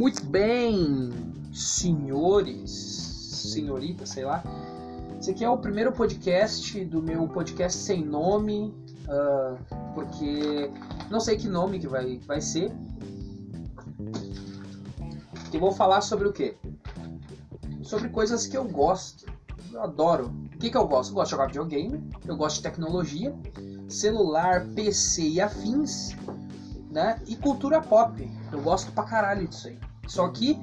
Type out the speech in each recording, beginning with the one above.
Muito bem, senhores, senhoritas, sei lá. Esse aqui é o primeiro podcast do meu podcast sem nome, uh, porque não sei que nome que vai, vai ser. E vou falar sobre o quê? Sobre coisas que eu gosto. Eu adoro. O que, que eu gosto? Eu gosto de jogar videogame, eu gosto de tecnologia, celular, PC e afins, né? E cultura pop. Eu gosto pra caralho disso aí. Só que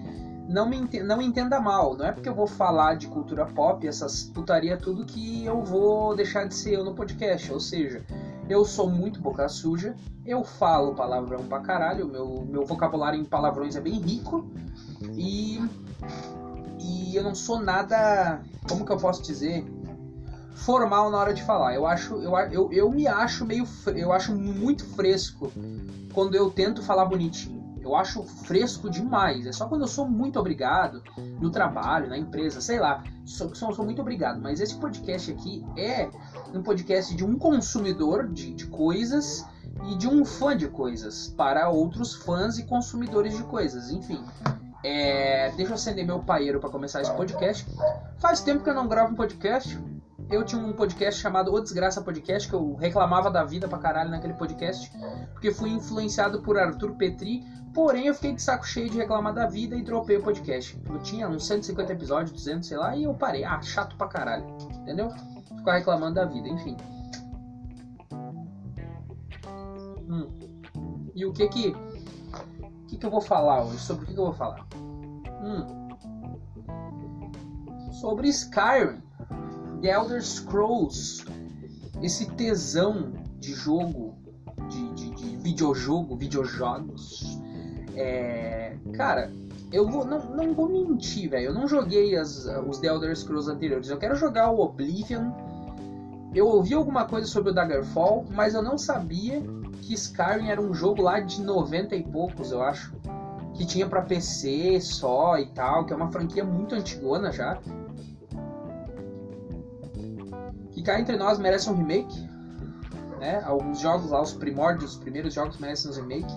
não me entenda, não entenda mal, não é porque eu vou falar de cultura pop, essas putaria tudo que eu vou deixar de ser eu no podcast. Ou seja, eu sou muito boca suja, eu falo palavrão pra caralho, meu, meu vocabulário em palavrões é bem rico e, e eu não sou nada, como que eu posso dizer, formal na hora de falar. Eu acho, eu, eu, eu me acho meio, eu acho muito fresco quando eu tento falar bonitinho. Eu acho fresco demais. É só quando eu sou muito obrigado no trabalho, na empresa, sei lá. Sou, sou, sou muito obrigado. Mas esse podcast aqui é um podcast de um consumidor de, de coisas e de um fã de coisas para outros fãs e consumidores de coisas. Enfim, é, deixa eu acender meu paeiro para começar esse podcast. Faz tempo que eu não gravo um podcast eu tinha um podcast chamado O Desgraça Podcast, que eu reclamava da vida pra caralho naquele podcast, porque fui influenciado por Arthur Petri, porém eu fiquei de saco cheio de reclamar da vida e dropei o podcast. Eu tinha uns 150 episódios, 200, sei lá, e eu parei. Ah, chato pra caralho, entendeu? Ficar reclamando da vida, enfim. Hum. E o que que... O que que eu vou falar hoje? Sobre o que que eu vou falar? Hum. Sobre Skyrim. The Elder Scrolls, esse tesão de jogo, de, de, de videojogo, videojogos, é, cara, eu vou, não, não vou mentir, velho, eu não joguei as, os The Elder Scrolls anteriores, eu quero jogar o Oblivion, eu ouvi alguma coisa sobre o Daggerfall, mas eu não sabia que Skyrim era um jogo lá de 90 e poucos, eu acho. Que tinha para PC só e tal, que é uma franquia muito antigona já. cá entre nós merece um remake. Né? Alguns jogos lá, os primórdios, os primeiros jogos merecem um remake.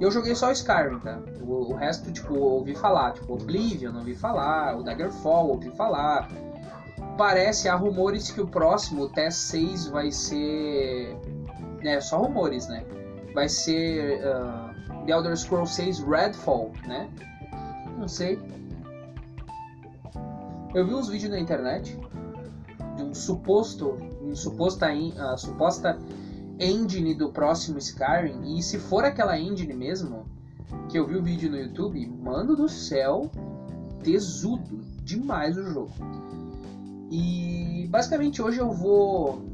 Eu joguei só Skyrim, tá? O, o resto, tipo, ouvi falar. Tipo, Oblivion, ouvi falar. O Daggerfall, ouvi falar. Parece, há rumores que o próximo, o TS6, vai ser... É, só rumores, né? Vai ser uh, The Elder Scrolls 6 Redfall, né? Não sei. Eu vi uns vídeos na internet um suposto, um suposta, uh, suposta engine do próximo Skyrim. E se for aquela engine mesmo, que eu vi o vídeo no YouTube, mano do céu, tesudo demais o jogo. E basicamente hoje eu vou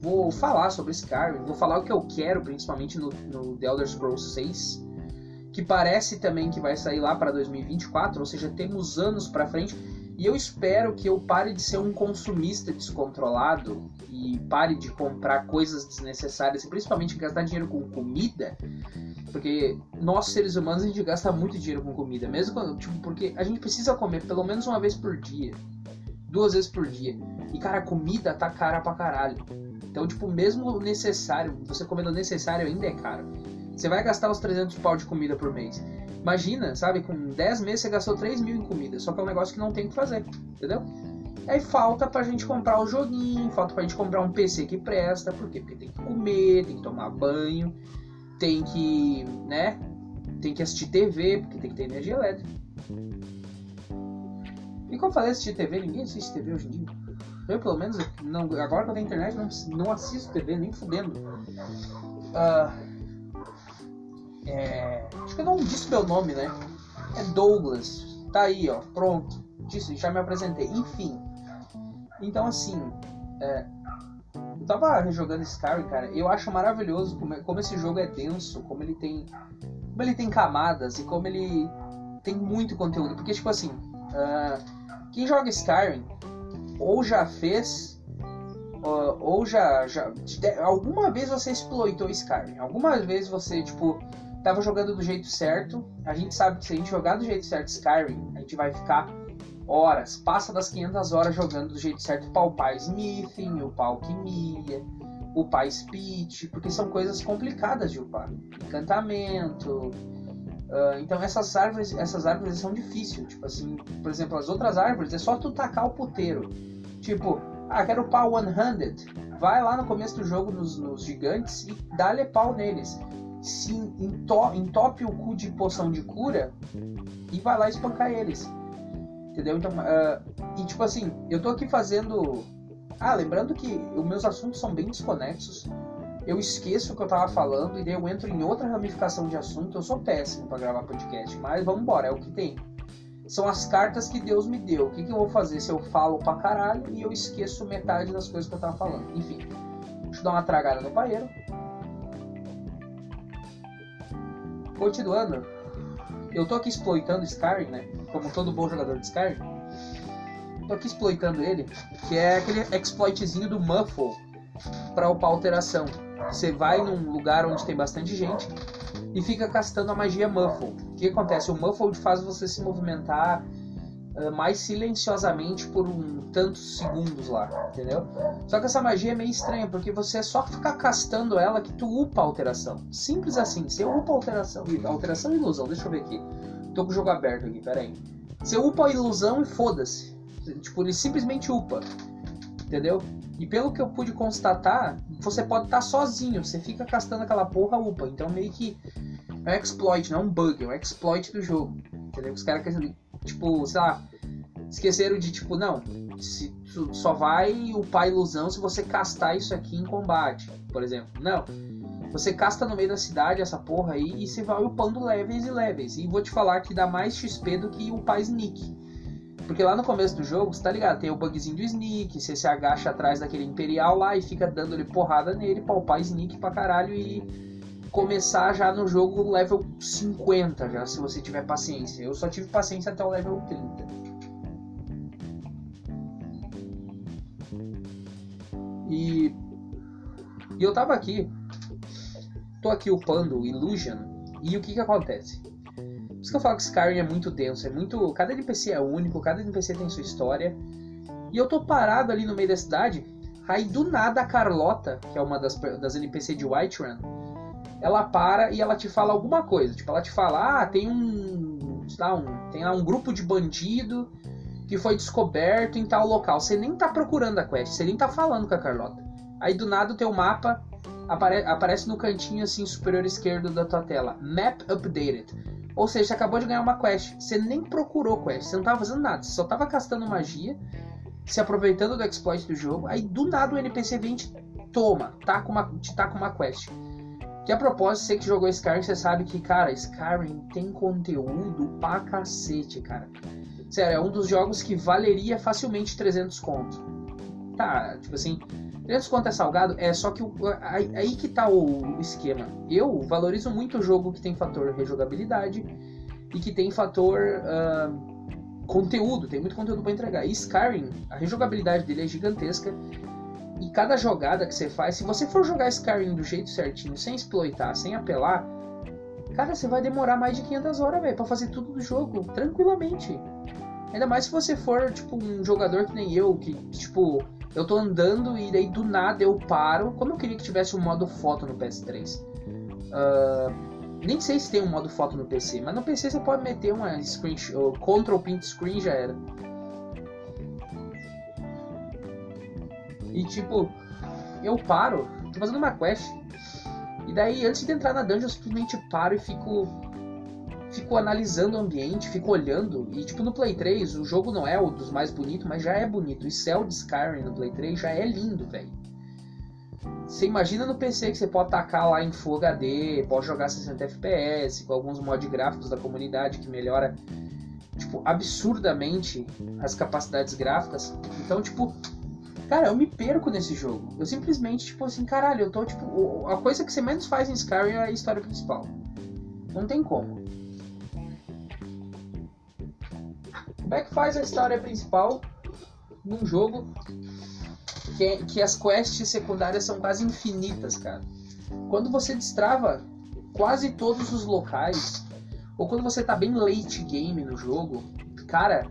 vou falar sobre Skyrim, vou falar o que eu quero, principalmente no, no The Elder Scrolls 6, que parece também que vai sair lá para 2024, ou seja, temos anos para frente. E eu espero que eu pare de ser um consumista descontrolado e pare de comprar coisas desnecessárias, e principalmente gastar dinheiro com comida, porque nós seres humanos a gente gasta muito dinheiro com comida, mesmo quando, tipo, porque a gente precisa comer pelo menos uma vez por dia, duas vezes por dia. E cara, comida tá cara pra caralho. Então, tipo, mesmo o necessário, você comendo o necessário ainda é caro. Você vai gastar os 300 pau de comida por mês. Imagina, sabe, com 10 meses você gastou 3 mil em comida, só que é um negócio que não tem o que fazer, entendeu? Aí falta pra gente comprar o joguinho, falta pra gente comprar um PC que presta, por quê? Porque tem que comer, tem que tomar banho, tem que, né, tem que assistir TV, porque tem que ter energia elétrica. E como eu falei, assistir TV, ninguém assiste TV hoje em dia. Eu, pelo menos, não, agora que eu tenho internet, não, não assisto TV, nem fudendo. Uh, é, acho que eu não disse meu nome, né? É Douglas. Tá aí, ó. Pronto. Disse, já me apresentei. Enfim. Então, assim. É, eu tava rejogando Skyrim, cara. Eu acho maravilhoso como, como esse jogo é denso, como ele tem. Como ele tem camadas e como ele tem muito conteúdo. Porque, tipo assim. Uh, quem joga Skyrim ou já fez ou já, já alguma vez você exploitou Skyrim alguma vez você tipo tava jogando do jeito certo. A gente sabe que se a gente jogar do jeito certo Skyrim, a gente vai ficar horas, passa das 500 horas jogando do jeito certo para upar Smithing, upar Alquimia, upar Speech, porque são coisas complicadas de upar. Encantamento, Uh, então essas árvores, essas árvores são difíceis. Tipo assim, por exemplo, as outras árvores é só tu tacar o puteiro. Tipo, ah, quero pau 100. Vai lá no começo do jogo nos, nos gigantes e dá-lhe pau neles. Se entope o cu de poção de cura e vai lá espancar eles. Entendeu? Então, uh, e tipo assim, eu tô aqui fazendo. Ah, lembrando que os meus assuntos são bem desconexos eu esqueço o que eu tava falando e daí eu entro em outra ramificação de assunto. Eu sou péssimo para gravar podcast, mas vamos embora, é o que tem. São as cartas que Deus me deu. O que, que eu vou fazer se eu falo pra caralho e eu esqueço metade das coisas que eu tava falando? Enfim, deixa eu dar uma tragada no paeiro. Continuando, eu tô aqui exploitando Skyrim, né? Como todo bom jogador de Skyrim. Tô aqui exploitando ele, que é aquele exploitzinho do Muffle para upar alteração. Você vai num lugar onde tem bastante gente e fica castando a magia Muffle. O que acontece? O Muffle faz você se movimentar mais silenciosamente por um tantos segundos lá, entendeu? Só que essa magia é meio estranha, porque você é só ficar castando ela que tu upa a alteração. Simples assim, você upa a alteração. Alteração e ilusão, deixa eu ver aqui. Tô com o jogo aberto aqui, peraí. Você upa a ilusão e foda-se. Tipo, ele simplesmente upa. Entendeu? E pelo que eu pude constatar, você pode estar tá sozinho, você fica castando aquela porra upa. Então meio que é um exploit, não é um bug, é um exploit do jogo. Entendeu? Os caras tipo, sei lá, esqueceram de tipo, não, se, só vai upar ilusão se você castar isso aqui em combate, por exemplo. Não. Você casta no meio da cidade essa porra aí e você vai upando levels e levels. E vou te falar que dá mais XP do que upar sneak. Porque lá no começo do jogo, você tá ligado? Tem o bugzinho do Sneak, você se agacha atrás daquele Imperial lá e fica dando-lhe porrada nele, palpar Sneak pra caralho e começar já no jogo level 50, já se você tiver paciência. Eu só tive paciência até o level 30. E, e eu tava aqui, tô aqui upando Illusion, e o que que acontece? Por isso que eu falo que Skyrim é muito denso, é muito. Cada NPC é único, cada NPC tem sua história. E eu tô parado ali no meio da cidade, aí do nada a Carlota, que é uma das, das NPC de Whiterun, ela para e ela te fala alguma coisa. Tipo, ela te fala, ah, tem um. Lá, um tem lá um grupo de bandido que foi descoberto em tal local. Você nem tá procurando a quest, você nem tá falando com a Carlota. Aí do nada o teu mapa apare aparece no cantinho assim superior esquerdo da tua tela. Map updated. Ou seja, você acabou de ganhar uma quest. Você nem procurou quest, você não estava fazendo nada, você só estava castando magia, se aproveitando do exploit do jogo. Aí do nada o NPC vem e te toma, tá com uma, te tá com uma quest. Que a propósito, você que jogou Skyrim, você sabe que, cara, Skyrim tem conteúdo pra cacete, cara. Sério, é um dos jogos que valeria facilmente 300 conto. Tá, tipo assim, 300 conto é salgado, é só que o, aí, aí, que tá o esquema. Eu valorizo muito o jogo que tem fator rejogabilidade e que tem fator uh, conteúdo, tem muito conteúdo para entregar. E Skyrim, a rejogabilidade dele é gigantesca e cada jogada que você faz, se você for jogar Skyrim do jeito certinho, sem exploitar, sem apelar, cara, você vai demorar mais de 500 horas, velho, para fazer tudo do jogo, tranquilamente. Ainda mais se você for, tipo, um jogador que nem eu, que, tipo, eu tô andando e daí do nada eu paro. Como eu queria que tivesse um modo foto no PS3. Uh, ah, nem sei se tem um modo foto no PC, mas no PC você pode meter uma screen, uh, Control Print Screen já era. E tipo, eu paro, tô fazendo uma quest. E daí antes de entrar na dungeon eu simplesmente paro e fico fico analisando o ambiente, fico olhando. E tipo, no Play 3, o jogo não é o dos mais bonitos, mas já é bonito. O céu de Skyrim no Play 3 já é lindo, velho. Você imagina no PC que você pode tacar lá em Full HD, pode jogar 60 FPS, com alguns mods gráficos da comunidade que melhora tipo, absurdamente as capacidades gráficas. Então, tipo, cara, eu me perco nesse jogo. Eu simplesmente, tipo assim, caralho, eu tô, tipo, a coisa que você menos faz em Skyrim é a história principal. Não tem como. Como é que faz a história principal num jogo que, que as quests secundárias são quase infinitas, cara? Quando você destrava quase todos os locais, ou quando você tá bem late game no jogo, cara,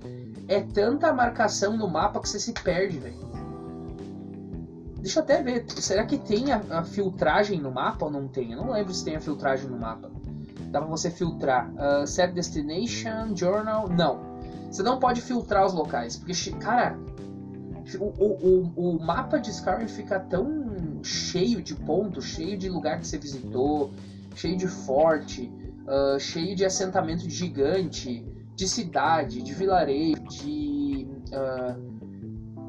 é tanta marcação no mapa que você se perde, velho. Deixa eu até ver, será que tem a, a, filtragem no mapa ou não tem? Eu não lembro se tem a filtragem no mapa. dá pra você filtrar. Uh, set destination, journal, não. Você não pode filtrar os locais, porque, cara, o, o, o, o mapa de Skyrim fica tão cheio de pontos, cheio de lugar que você visitou, cheio de forte, uh, cheio de assentamento gigante, de cidade, de vilarejo, de. Uh,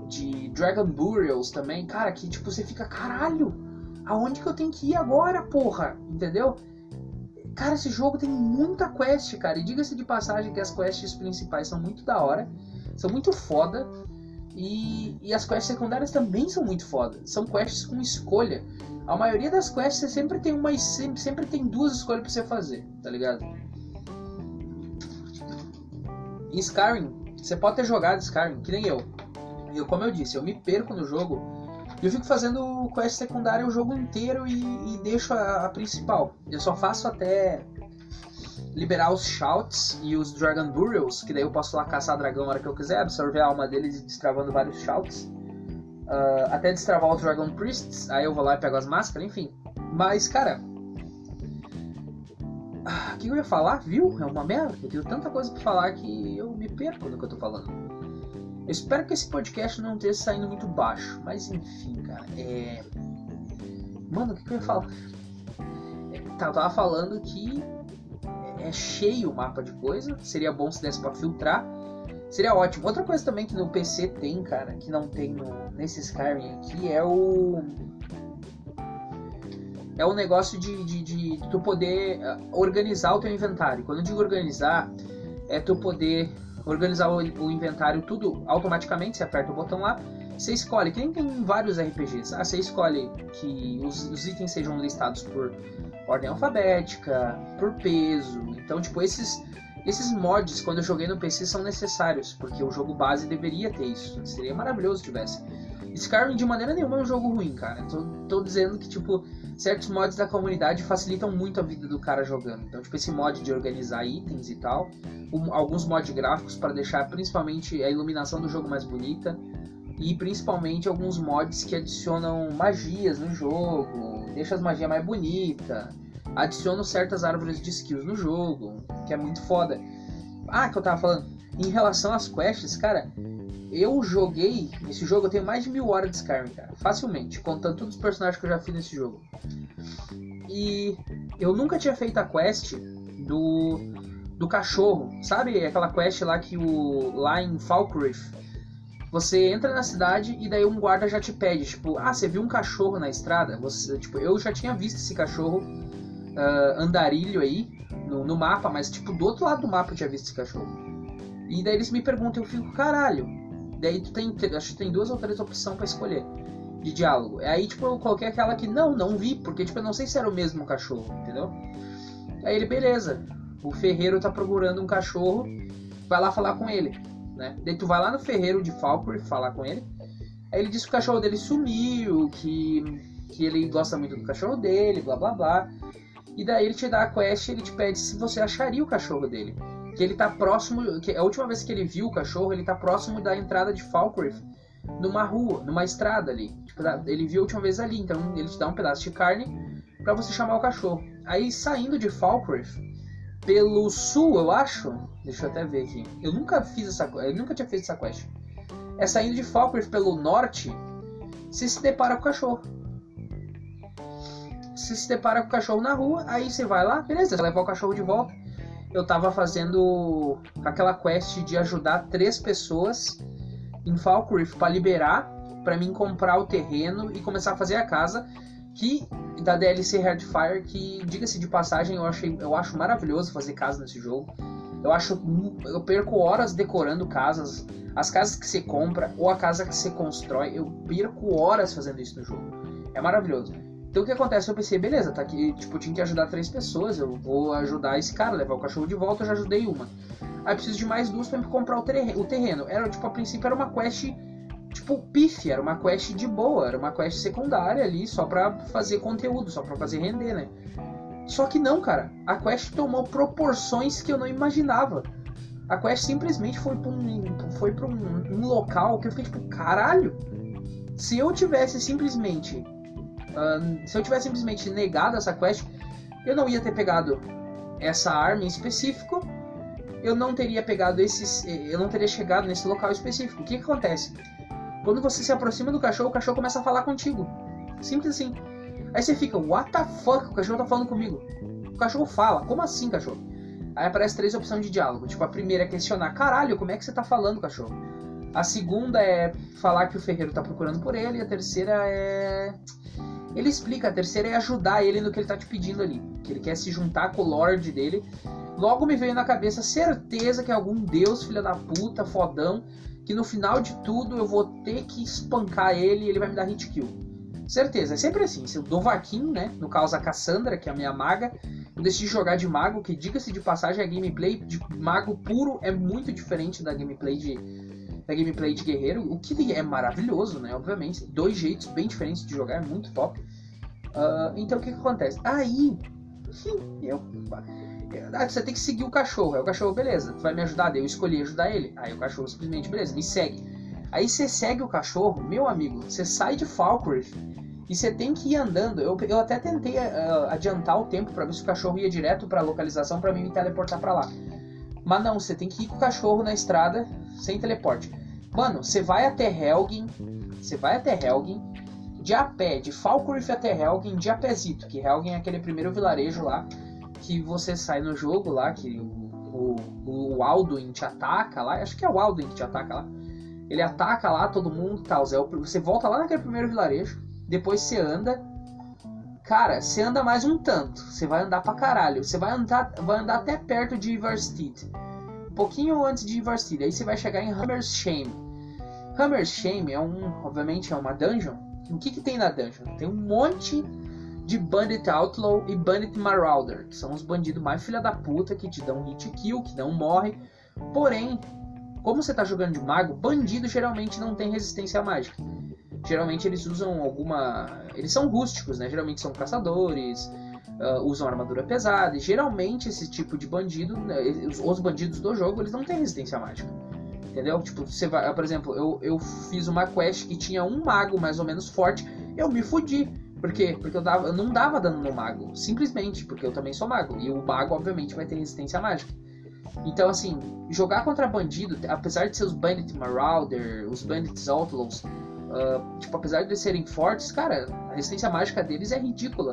de Dragon Burials também, cara, que tipo, você fica, caralho, aonde que eu tenho que ir agora, porra? Entendeu? Cara, esse jogo tem muita quest, cara. E diga-se de passagem que as quests principais são muito da hora, são muito foda. E, e as quests secundárias também são muito foda. São quests com escolha. A maioria das quests você sempre tem uma sempre, sempre tem duas escolhas para você fazer, tá ligado? Skyrim, você pode ter jogado Skyrim, que nem eu. Eu, como eu disse, eu me perco no jogo. E eu fico fazendo quest secundária o jogo inteiro e, e deixo a, a, principal. Eu só faço até liberar os shouts e os Dragon Burials, que daí eu posso lá caçar dragão na hora que eu quiser, absorver a alma deles e destravando vários shouts. Uh, até destravar os Dragon Priests, aí eu vou lá e pego as máscaras, enfim. Mas, cara. Ah, o que eu ia falar, viu? É uma merda. Eu tenho tanta coisa pra falar que eu me perco no que eu tô falando. Eu espero que esse podcast não esteja saindo muito baixo, mas enfim, cara. É. Mano, o que, que eu ia falar? É, tá, tava falando que é cheio o mapa de coisa. Seria bom se desse pra filtrar. Seria ótimo. Outra coisa também que no PC tem, cara, que não tem no, nesse Skyrim aqui, é o. É o negócio de, de, de tu poder ah, organizar o teu inventário. Quando eu digo organizar, é tu poder organizar o, o inventário tudo automaticamente. Você aperta o botão lá, você escolhe, que nem tem vários RPGs. Ah, você escolhe que os, os itens sejam listados por ordem alfabética, por peso. Então, tipo, esses esses mods, quando eu joguei no PC, são necessários, porque o jogo base deveria ter isso. Seria maravilhoso se tivesse. Skyrim de maneira nenhuma é um jogo ruim, cara. Tô, tô dizendo que, tipo, certos mods da comunidade facilitam muito a vida do cara jogando. Então, tipo, esse mod de organizar itens e tal. Um, alguns mods gráficos para deixar principalmente a iluminação do jogo mais bonita. E principalmente alguns mods que adicionam magias no jogo, deixa as magias mais bonitas adicionam certas árvores de skills no jogo, que é muito foda. Ah, que eu tava falando, em relação às quests, cara, eu joguei esse jogo, eu tenho mais de mil horas de Skyrim, cara, facilmente, contando todos os personagens que eu já fiz nesse jogo. E eu nunca tinha feito a quest do do cachorro, sabe? Aquela quest lá que o lá em Falkreath você entra na cidade e daí um guarda já te pede, tipo, ah, você viu um cachorro na estrada? Você, tipo, eu já tinha visto esse cachorro uh, andarilho aí no, no, mapa, mas tipo do outro lado do mapa eu tinha visto esse cachorro. E daí eles me perguntam, eu fico, caralho. Daí tu tem, acho que tem duas ou três opções para escolher de diálogo. Aí tipo eu coloquei aquela que não, não vi, porque tipo eu não sei se era o mesmo cachorro, entendeu? Aí ele, beleza. O ferreiro tá procurando um cachorro, vai lá falar com ele, né? Daí tu vai lá no ferreiro de Falkreath falar com ele. Aí ele diz que o cachorro dele sumiu, que que ele gosta muito do cachorro dele, blá blá blá. E daí ele te dá a quest e ele te pede se você acharia o cachorro dele. Que ele tá próximo. Que a última vez que ele viu o cachorro, ele tá próximo da entrada de Falkreath. Numa rua, numa estrada ali. Tipo, ele viu a última vez ali. Então ele te dá um pedaço de carne para você chamar o cachorro. Aí saindo de Falkreath, pelo sul, eu acho. Deixa eu até ver aqui. Eu nunca fiz essa Eu nunca tinha feito essa quest. É saindo de Falkreath pelo norte, você se depara com o cachorro você se depara com o cachorro na rua, aí você vai lá, beleza, você leva o cachorro de volta. Eu tava fazendo aquela quest de ajudar três pessoas em Falkreath para liberar, para mim comprar o terreno e começar a fazer a casa que da DLC Hardfire, que diga-se de passagem, eu achei, eu acho maravilhoso fazer casa nesse jogo. Eu acho eu perco horas decorando casas, as casas que você compra ou a casa que você constrói, eu perco horas fazendo isso no jogo. É maravilhoso. Então o que acontece? Eu pensei, beleza, tá aqui, tipo, tinha que ajudar três pessoas, eu vou ajudar esse cara, levar o cachorro de volta, eu já ajudei uma. Aí preciso de mais duas para comprar o terreno, o terreno. Era, tipo, a princípio era uma quest, tipo, pif, era uma quest de boa, era uma quest secundária ali, só pra fazer conteúdo, só pra fazer render, né? Só que não, cara, a quest tomou proporções que eu não imaginava. A quest simplesmente foi pra um, foi pra um, um local que eu fiquei tipo, caralho, se eu tivesse simplesmente Uh, se eu tivesse simplesmente negado essa quest, eu não ia ter pegado essa arma em específico, eu não teria pegado esses. Eu não teria chegado nesse local específico. O que, que acontece? Quando você se aproxima do cachorro, o cachorro começa a falar contigo. Simples assim. Aí você fica, what the fuck? O cachorro tá falando comigo. O cachorro fala, como assim, cachorro? Aí aparece três opções de diálogo. Tipo, a primeira é questionar, caralho, como é que você tá falando, cachorro? A segunda é falar que o ferreiro tá procurando por ele. E a terceira é. Ele explica, a terceira é ajudar ele no que ele tá te pedindo ali. Que ele quer se juntar com o Lorde dele. Logo me veio na cabeça certeza que é algum deus, filha da puta, fodão, que no final de tudo eu vou ter que espancar ele e ele vai me dar hit kill. Certeza, é sempre assim. Se eu dou vaquinho, né? No caso a Cassandra, que é a minha maga, eu decidi jogar de mago, que diga-se de passagem, a gameplay de mago puro é muito diferente da gameplay de, da gameplay de guerreiro, o que é maravilhoso, né? Obviamente, dois jeitos bem diferentes de jogar, é muito top. Uh, então o que, que acontece? Aí, eu, ah, você tem que seguir o cachorro. Aí o cachorro, beleza, vai me ajudar. Daí eu escolhi ajudar ele. Aí o cachorro simplesmente, beleza, me segue. Aí você segue o cachorro, meu amigo, você sai de Falkreath e você tem que ir andando. Eu, eu até tentei uh, adiantar o tempo para ver se o cachorro ia direto para localização para mim me teleportar para lá. Mas não, você tem que ir com o cachorro na estrada sem teleporte. Mano, você vai até Helgen, você vai até Helgen, de a pé, de Falkreath até Helgen, de a pézito, que Helgen é aquele primeiro vilarejo lá, que você sai no jogo lá, que o, o, o Alduin te ataca lá, acho que é o Alduin que te ataca lá. Ele ataca lá todo mundo tal. Você volta lá naquele primeiro vilarejo, depois você anda. Cara, você anda mais um tanto. Você vai andar pra caralho. Você vai andar, vai andar até perto de Ivarsteed. Pouquinho antes de Ivarsteed. Aí você vai chegar em Hammer's Shame. Hammer's Shame é um, obviamente, é uma dungeon. O que, que tem na dungeon? Tem um monte de Bandit Outlaw e Bandit Marauder, que são os bandidos mais filha da puta que te dão hit kill, que não morre. Porém, como você está jogando de mago, bandido geralmente não tem resistência mágica. Geralmente eles usam alguma. Eles são rústicos, né? Geralmente são caçadores, uh, usam armadura pesada. E geralmente esse tipo de bandido, né? os bandidos do jogo, eles não têm resistência mágica. Entendeu? Tipo, você vai, por exemplo, eu, eu fiz uma quest que tinha um mago mais ou menos forte, eu me fudi. Por quê? Porque eu, dava, eu não dava dano no mago. Simplesmente, porque eu também sou mago. E o mago, obviamente, vai ter resistência mágica. Então, assim, jogar contra bandido, apesar de ser os Bandit Marauder, os Bandits Outlaws, uh, tipo, apesar de eles serem fortes, cara, a resistência mágica deles é ridícula.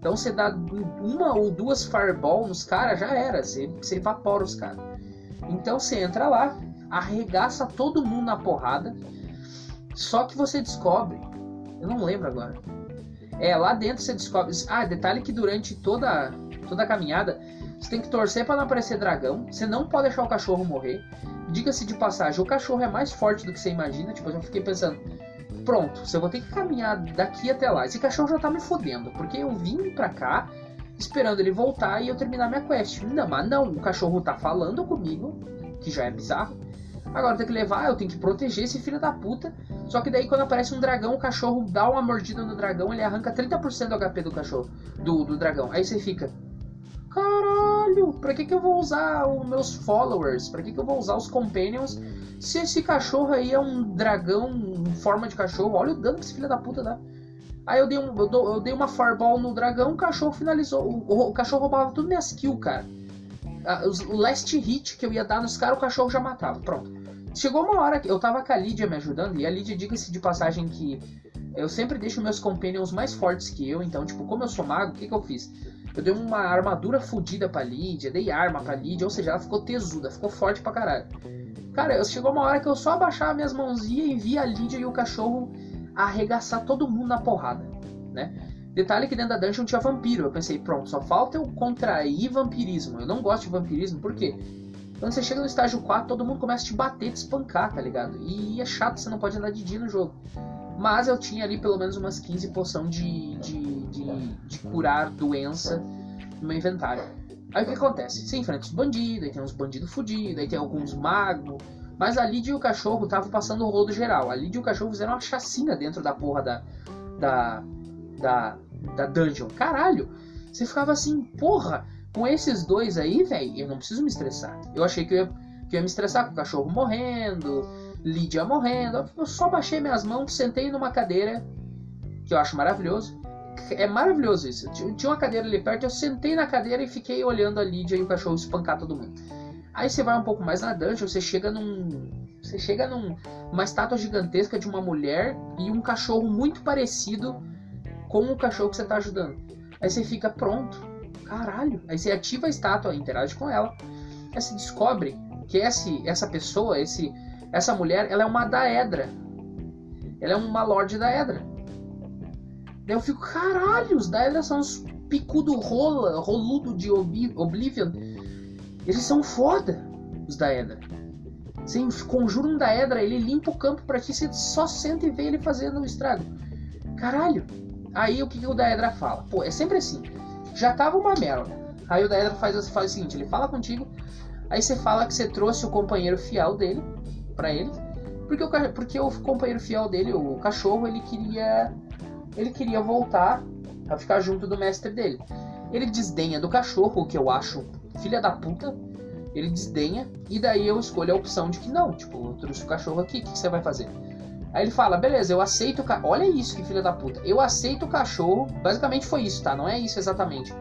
Então você dá uma ou duas Fireball nos caras, já era, você, você evapora os caras. Então você entra lá, arregaça todo mundo na porrada. Só que você descobre, eu não lembro agora. É, lá dentro você descobre. Ah, detalhe que durante toda, toda a caminhada você tem que torcer para não aparecer dragão. Você não pode deixar o cachorro morrer. Diga-se de passagem, o cachorro é mais forte do que você imagina. Tipo, eu já fiquei pensando, pronto, você vou ter que caminhar daqui até lá. Esse cachorro já tá me fodendo, porque eu vim pra cá esperando ele voltar e eu terminar minha quest. Não, mas não, o cachorro tá falando comigo, que já é bizarro. Agora tem que levar, eu tenho que proteger esse filho da puta. Só que daí quando aparece um dragão, o cachorro dá uma mordida no dragão, ele arranca 30% do HP do cachorro, do, do dragão. Aí você fica. Caralho, pra que, que eu vou usar os meus followers? Pra que, que eu vou usar os companions? Se esse cachorro aí é um dragão em forma de cachorro, olha o dano que esse filho da puta dá. Aí eu dei, um, eu, dou, eu dei uma fireball no dragão, o cachorro finalizou. O, o cachorro roubava tudo minhas kills, cara. o last hit que eu ia dar nos caras, o cachorro já matava. Pronto. Chegou uma hora que eu tava com a Lídia me ajudando, e a Lídia, diga-se de passagem que eu sempre deixo meus companions mais fortes que eu, então, tipo, como eu sou mago, o que, que eu fiz? Eu dei uma armadura fodida pra Lídia, dei arma pra Lídia, ou seja, ela ficou tesuda, ficou forte pra caralho. Cara, chegou uma hora que eu só abaixava minhas mãozinhas e via a Lídia e o cachorro arregaçar todo mundo na porrada, né? Detalhe que dentro da dungeon tinha vampiro. Eu pensei, pronto, só falta eu contrair vampirismo. Eu não gosto de vampirismo, por quê? Quando você chega no estágio 4, todo mundo começa a te bater, te espancar, tá ligado? E é chato, você não pode andar de dia no jogo. Mas eu tinha ali pelo menos umas 15 poção de, de, de, de curar doença no meu inventário. Aí o que acontece? Você enfrenta os bandidos, aí tem uns bandidos fudidos, aí tem alguns magos. Mas a Lidia e o cachorro estavam passando o rodo geral. A Lidia e o cachorro fizeram uma chacina dentro da porra da. da. da, da dungeon. Caralho! Você ficava assim, porra! Com esses dois aí, velho, eu não preciso me estressar. Eu achei que eu, ia, que eu ia me estressar com o cachorro morrendo, Lídia morrendo. Eu só baixei minhas mãos, sentei numa cadeira, que eu acho maravilhoso. É maravilhoso isso. Tinha uma cadeira ali perto, eu sentei na cadeira e fiquei olhando a Lídia e o cachorro espancar todo mundo. Aí você vai um pouco mais na dungeon, você chega num. Você chega num uma estátua gigantesca de uma mulher e um cachorro muito parecido com o cachorro que você tá ajudando. Aí você fica pronto. Caralho. Aí você ativa a estátua, interage com ela. Aí você descobre que esse, essa pessoa, esse, essa mulher, ela é uma daedra. Ela é uma lorde daedra. Daí eu fico, caralho, os daedras são uns picudo rola, roludo de Oblivion. Eles são foda, os daedra. Você conjura um daedra, ele limpa o campo pra ti, você só senta e vê ele fazendo o estrago. Caralho. Aí o que, que o daedra fala? Pô, é sempre assim. Já tava uma merda. Aí o daedra faz, faz o seguinte, ele fala contigo, aí você fala que você trouxe o companheiro fiel dele para ele, porque o, porque o companheiro fiel dele, o cachorro, ele queria ele queria voltar a ficar junto do mestre dele. Ele desdenha do cachorro, o que eu acho filha da puta. Ele desdenha, e daí eu escolho a opção de que não, tipo, eu trouxe o cachorro aqui, o que, você vai fazer? Aí ele fala, beleza, eu aceito o ca... Olha isso, que filha da puta. Eu aceito o cachorro. Basicamente foi isso, tá? Não é isso exatamente.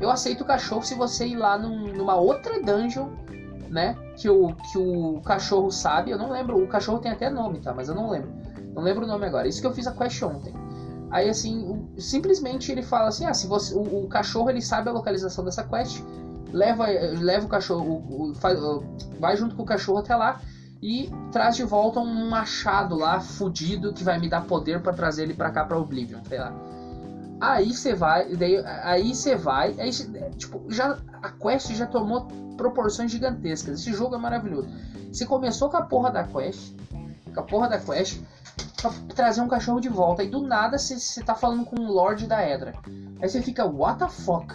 Eu aceito o cachorro se você ir lá num, numa outra dungeon, né? Que o, que o cachorro sabe. Eu não lembro. O cachorro tem até nome, tá? Mas eu não lembro. Não lembro o nome agora. Isso que eu fiz a quest ontem. Aí assim, simplesmente ele fala assim: ah, se você, o, o, cachorro ele sabe a localização dessa quest, leva, leva o cachorro, o, o, faz, vai junto com o cachorro até lá e traz de volta um machado lá fudido que vai me dar poder para trazer ele para cá para Oblivion, sei lá. Aí você vai, daí, aí você vai, aí tipo, já a quest já tomou proporções gigantescas. Esse jogo é maravilhoso. Você começou com a porra da quest, com a porra da quest, pra trazer um cachorro de volta. E do nada você tá falando com o Lorde da Edra. Aí você fica, what the fuck?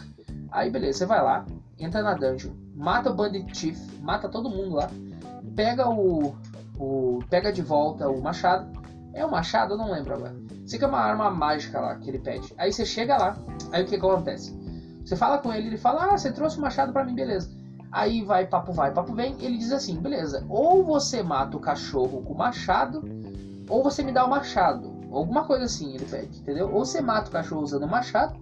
Aí beleza, você vai lá, entra na dungeon, mata o Bandit Chief, mata todo mundo lá, pega o, o. pega de volta o machado. É o machado? Eu não lembro agora. Você quer uma arma mágica lá que ele pede. Aí você chega lá, aí o que, que acontece? Você fala com ele, ele fala, ah, você trouxe o machado para mim, beleza. Aí vai, papo vai, papo vem, ele diz assim, beleza, ou você mata o cachorro com o machado, ou você me dá o machado. Alguma coisa assim ele pede, entendeu? Ou você mata o cachorro usando o machado,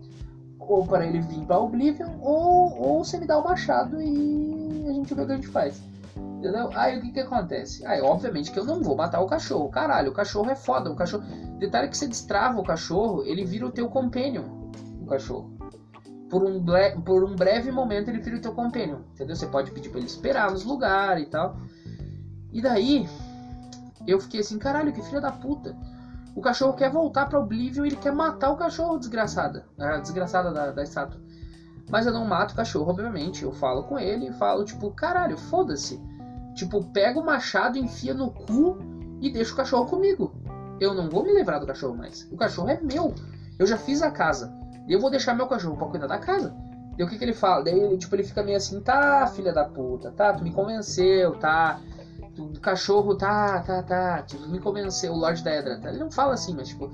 ou para ele vir para Oblivion, ou, ou você me dá o machado e a gente vê o que a gente faz. Entendeu? Aí o que que acontece? Aí, obviamente que eu não vou matar o cachorro. Caralho, o cachorro é foda. O cachorro. Detalhe que você destrava o cachorro, ele vira o teu companion. O cachorro. Por um, por um breve momento ele vira o teu companion. Entendeu? Você pode pedir pra ele esperar nos lugares e tal. E daí, eu fiquei assim, caralho, que filha da puta. O cachorro quer voltar pra Oblivion e ele quer matar o cachorro, desgraçada. A desgraçada da, da estátua. Mas eu não mato o cachorro, obviamente. Eu falo com ele e falo, tipo, caralho, foda-se. Tipo, pega o machado, enfia no cu e deixa o cachorro comigo. Eu não vou me livrar do cachorro mais. O cachorro é meu. Eu já fiz a casa. Eu vou deixar meu cachorro pra cuidar da casa. E o que, que ele fala? Daí tipo, ele fica meio assim, tá, filha da puta, tá, tu me convenceu, tá o cachorro tá, tá, tá, tipo, me convenceu, o Lorde da Edra. Tá? Ele não fala assim, mas tipo,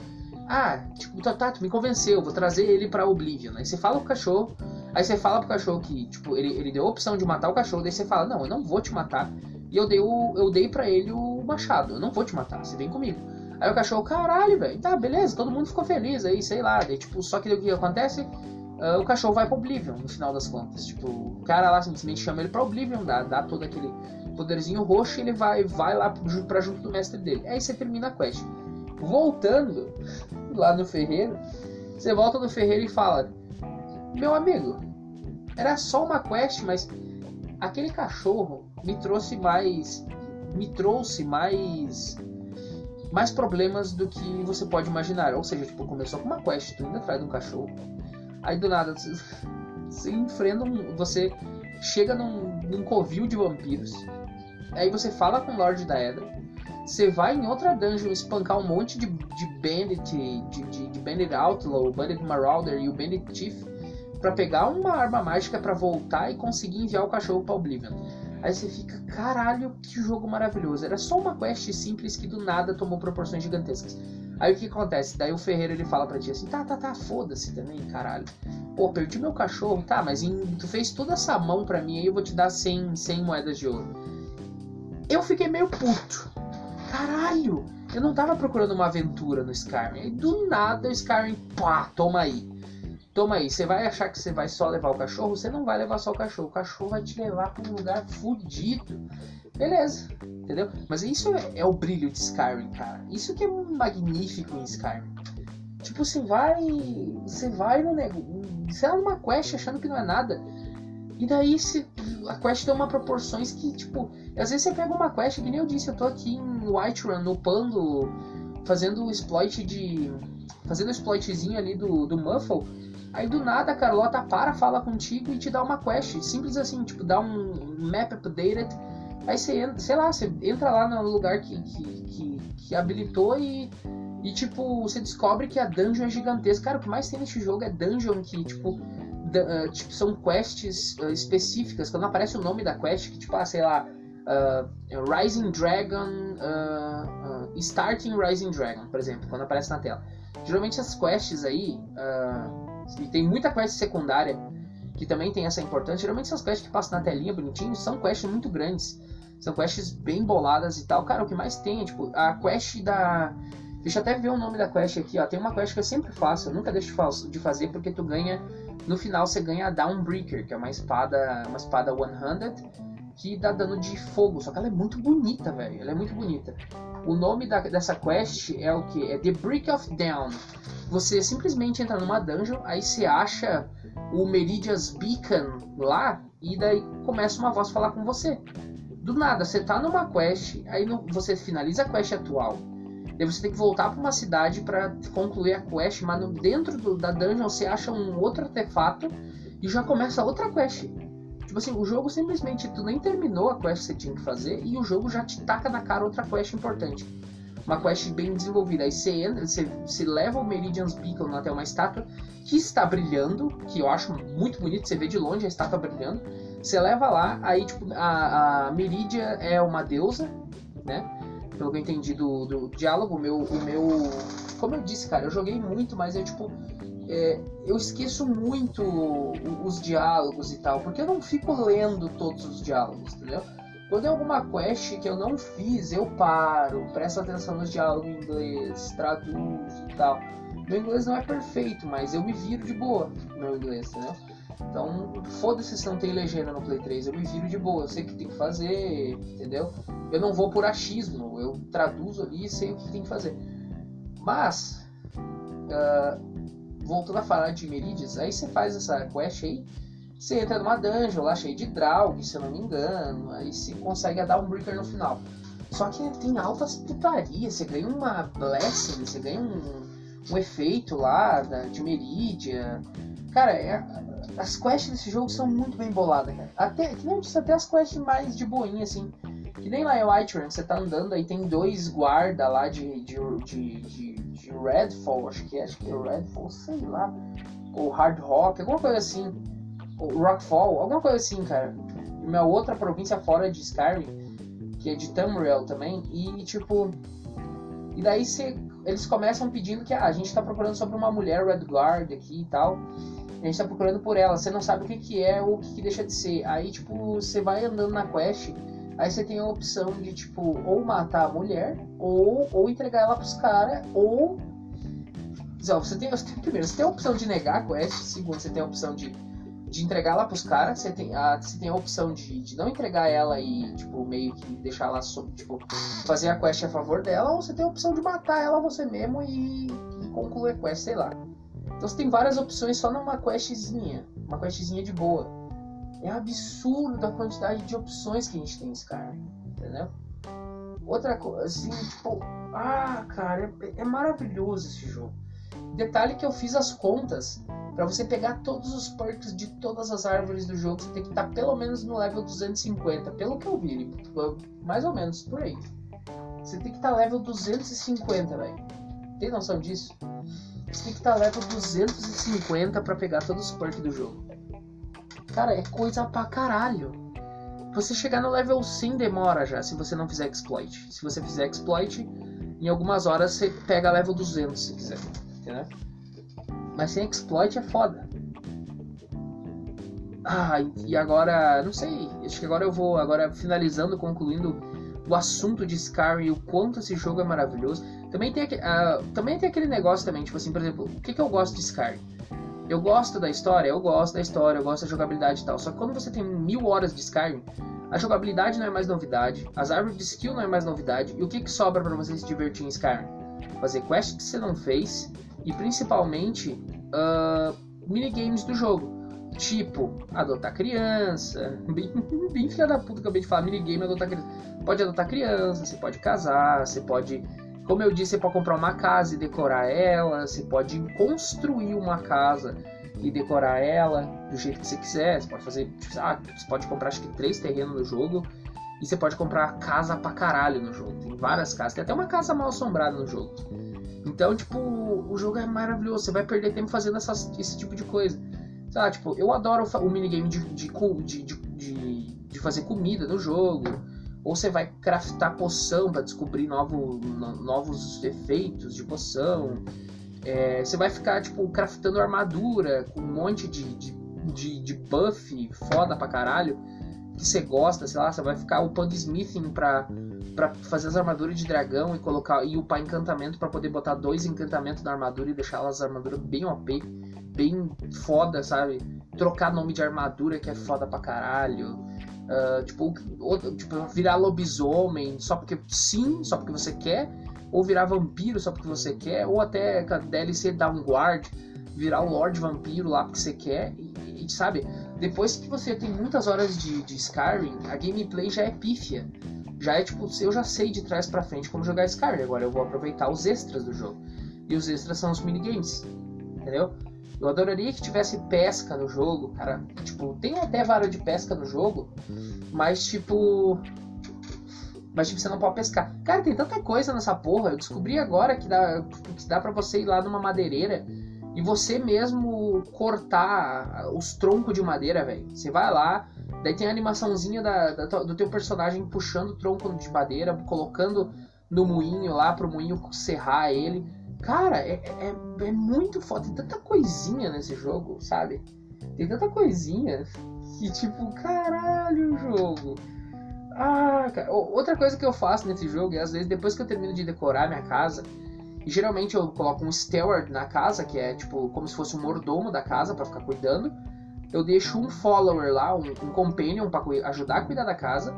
ah, tipo, tá, tá, tu me convenceu, vou trazer ele pra Oblivion. Aí você fala pro cachorro, aí você fala pro cachorro que, tipo, ele, ele deu a opção de matar o cachorro, daí você fala, não, eu não vou te matar. E eu dei, o, eu dei pra ele o machado, eu não vou te matar, você vem comigo. Aí o cachorro, caralho, velho, tá, beleza, todo mundo ficou feliz aí, sei lá. Daí, tipo, só que o que acontece? Uh, o cachorro vai pra Oblivion, no final das contas. Tipo, o cara lá simplesmente chama ele pra Oblivion, dá, dá todo aquele poderzinho roxo, ele vai, vai lá para junto do mestre dele. Aí você termina a quest. Voltando lá no ferreiro, você volta no ferreiro e fala: Meu amigo, era só uma quest, mas aquele cachorro me trouxe mais. Me trouxe mais. Mais problemas do que você pode imaginar. Ou seja, tipo, começou com uma quest, tu indo atrás de um cachorro. Aí do nada você enfrenta um, Você chega num, num covil de vampiros Aí você fala com o Lorde da Edra. Você vai em outra dungeon espancar um monte de, de Bandit, de, de, de Bandit Outlaw, Bandit Marauder e o Bandit Chief para pegar uma arma mágica para voltar e conseguir enviar o cachorro para Oblivion. Aí você fica, caralho, que jogo maravilhoso. Era só uma quest simples que do nada tomou proporções gigantescas. Aí o que acontece? Daí o Ferreiro ele fala pra ti assim: tá, tá, tá, foda-se também, caralho. Pô, perdi meu cachorro, tá, mas em, tu fez toda essa mão pra mim aí eu vou te dar 100, 100 moedas de ouro eu fiquei meio puto. Caralho! Eu não tava procurando uma aventura no Skyrim. E do nada o Skyrim, pá, toma aí. Toma aí, você vai achar que você vai só levar o cachorro? Você não vai levar só o cachorro. O cachorro vai te levar para um lugar fudido. Beleza, entendeu? Mas isso é, é, o brilho de Skyrim, cara. Isso que é magnífico em Skyrim. Tipo, você vai. Você vai no negócio. Você vai numa quest achando que não é nada. E daí se, a quest tem uma proporções que, tipo. Às vezes você pega uma quest, que nem eu disse, eu tô aqui em Whiterun, upando, fazendo o exploit de. Fazendo o exploitzinho ali do, do Muffle. Aí do nada a Carlota para, fala contigo e te dá uma quest. Simples assim, tipo, dá um map updated. Aí você entra, sei lá, você entra lá no lugar que, que, que, que habilitou e, e, tipo, você descobre que a dungeon é gigantesca. Cara, o que mais tem nesse jogo é dungeon que, tipo, uh, tipo são quests uh, específicas. Quando aparece o nome da quest, que, tipo, ah, sei lá, uh, Rising Dragon, Starting Rising Dragon, por exemplo, quando aparece na tela. Geralmente essas quests aí e tem muita quest secundária que também tem essa importância. Geralmente essas quests que passam na telinha bonitinho são quests muito grandes. São quests bem boladas e tal. Cara, o que mais tem é tipo a quest da. Deixa eu até ver o nome da quest aqui, ó. Tem uma quest que eu sempre faço, eu nunca deixo de fazer porque tu ganha. No final você ganha a Downbreaker, que é uma espada. Uma espada one-handed que dá dano de fogo. Só que ela é muito bonita, velho. Ela é muito bonita. O nome da, dessa quest é o que? É The Brick of Down. Você simplesmente entra numa dungeon, aí você acha o Meridian's Beacon lá, e daí começa uma voz falar com você. Do nada, você tá numa quest, aí no, você finaliza a quest atual. Daí você tem que voltar para uma cidade para concluir a quest, mas no, dentro do, da dungeon você acha um outro artefato e já começa outra quest. Tipo assim, o jogo simplesmente tu nem terminou a quest que você tinha que fazer e o jogo já te taca na cara outra quest importante. Uma quest bem desenvolvida. Aí você entra, você, você leva o Meridian's Beacon até uma estátua que está brilhando, que eu acho muito bonito, você vê de longe a estátua brilhando. Você leva lá, aí tipo, a, a Meridia é uma deusa, né? Pelo que eu entendi do, do diálogo, o meu, o meu. Como eu disse, cara, eu joguei muito, mas eu tipo é, eu esqueço muito os diálogos e tal, porque eu não fico lendo todos os diálogos, entendeu? Quando é alguma quest que eu não fiz, eu paro, presto atenção nos diálogos em inglês, traduzo e tal. Meu inglês não é perfeito, mas eu me viro de boa no meu inglês, entendeu? Então, foda-se se não tem legenda no Play 3, eu me viro de boa, eu sei o que tem que fazer, entendeu? Eu não vou por achismo, eu traduzo ali e sei o que tem que fazer. Mas, uh, voltando a falar de Meridius, aí você faz essa quest aí, você entra numa dungeon lá cheia de Draug, se eu não me engano, aí você consegue dar um breaker no final. Só que tem altas putarias, você ganha uma blessing, você ganha um, um efeito lá da, de Meridia. Cara, é, as quests desse jogo são muito bem boladas, cara. Até, que nem disse, até as quests mais de boinha, assim. Que nem lá em Whiterun, você tá andando aí, tem dois guarda lá de, de, de, de de Redfall, acho que é, acho que é Redfall, sei lá, ou Hard Rock, alguma coisa assim, ou Rockfall, alguma coisa assim, cara. Uma outra província fora de Skyrim, que é de Tamriel também, e tipo, e daí cê, eles começam pedindo que ah, a gente tá procurando sobre uma mulher Redguard aqui e tal. A gente tá procurando por ela, você não sabe o que, que é ou o que, que deixa de ser. Aí, tipo, você vai andando na quest Aí você tem a opção de, tipo, ou matar a mulher, ou, ou entregar ela pros caras, ou. Você tem, você tem, primeiro, você tem a opção de negar a quest, segundo, você tem a opção de, de entregar ela pros caras, você tem a, você tem a opção de, de não entregar ela e, tipo, meio que deixar ela, tipo, fazer a quest a favor dela, ou você tem a opção de matar ela você mesmo e, e concluir a quest, sei lá. Então você tem várias opções só numa questzinha, uma questzinha de boa. É absurdo a quantidade de opções que a gente tem nesse cara, entendeu? Outra coisa, assim, tipo, ah, cara, é, é maravilhoso esse jogo. Detalhe que eu fiz as contas para você pegar todos os perks de todas as árvores do jogo, você tem que estar pelo menos no level 250, pelo que eu vi, mais ou menos por aí. Você tem que estar level 250, velho. Tem noção disso? Que estar level 250 para pegar todos os perks do jogo. Cara, é coisa pra caralho. Você chegar no level 100 demora já, se você não fizer exploit. Se você fizer exploit, em algumas horas você pega level 200 se quiser. Entendeu? Mas sem exploit é foda. Ah, e agora, não sei, acho que agora eu vou, agora finalizando, concluindo o assunto de Skyrim, o quanto esse jogo é maravilhoso. Também tem, uh, também tem aquele negócio também, tipo assim, por exemplo, o que, que eu gosto de Skyrim? Eu gosto da história, eu gosto da história, eu gosto da jogabilidade e tal. Só que quando você tem mil horas de Skyrim, a jogabilidade não é mais novidade, as árvores de skill não é mais novidade, e o que, que sobra para você se divertir em Skyrim? Fazer quests que você não fez e principalmente uh, minigames do jogo. Tipo, adotar criança. Bem, bem filha da puta que eu acabei de falar, minigame adotar criança. Pode adotar criança, você pode casar, você pode. Como eu disse, você pode comprar uma casa e decorar ela, você pode construir uma casa e decorar ela do jeito que você quiser. Você pode fazer. Ah, você pode comprar acho que três terrenos no jogo. E você pode comprar casa pra caralho no jogo. Tem várias casas. Tem até uma casa mal assombrada no jogo. Então, tipo, o jogo é maravilhoso. Você vai perder tempo fazendo essas, esse tipo de coisa. Sei tipo, eu adoro o minigame de, de, de, de, de fazer comida no jogo. Ou você vai craftar poção para descobrir novo, novos efeitos de poção. É, você vai ficar, tipo, craftando armadura com um monte de, de, de, de buff foda pra caralho. Que você gosta, sei lá, você vai ficar upando smithing pra, pra fazer as armaduras de dragão e colocar e upar encantamento para poder botar dois encantamentos na armadura e deixar as armaduras bem OP bem foda, sabe? Trocar nome de armadura que é foda pra caralho. Uh, tipo, outro, tipo, virar lobisomem só porque sim, só porque você quer. Ou virar vampiro só porque você quer. Ou até a DLC Downguard, virar o Lord Vampiro lá porque você quer. E, e sabe, depois que você tem muitas horas de, de Skyrim, a gameplay já é pífia. Já é tipo, eu já sei de trás para frente como jogar Skyrim. Agora eu vou aproveitar os extras do jogo. E os extras são os minigames. Entendeu? Eu adoraria que tivesse pesca no jogo, cara. Tipo, tem até vara de pesca no jogo, mas tipo. Mas tipo, você não pode pescar. Cara, tem tanta coisa nessa porra. Eu descobri agora que dá, que dá pra você ir lá numa madeireira e você mesmo cortar os troncos de madeira, velho. Você vai lá, daí tem a animaçãozinha da, da, do teu personagem puxando o tronco de madeira, colocando no moinho lá pro moinho serrar ele. Cara, é, é, é muito foda. Tem tanta coisinha nesse jogo, sabe? Tem tanta coisinha que, tipo, caralho, jogo. Ah, cara. Outra coisa que eu faço nesse jogo é, às vezes, depois que eu termino de decorar minha casa, e geralmente eu coloco um steward na casa, que é, tipo, como se fosse um mordomo da casa para ficar cuidando. Eu deixo um follower lá, um, um companion para ajudar a cuidar da casa.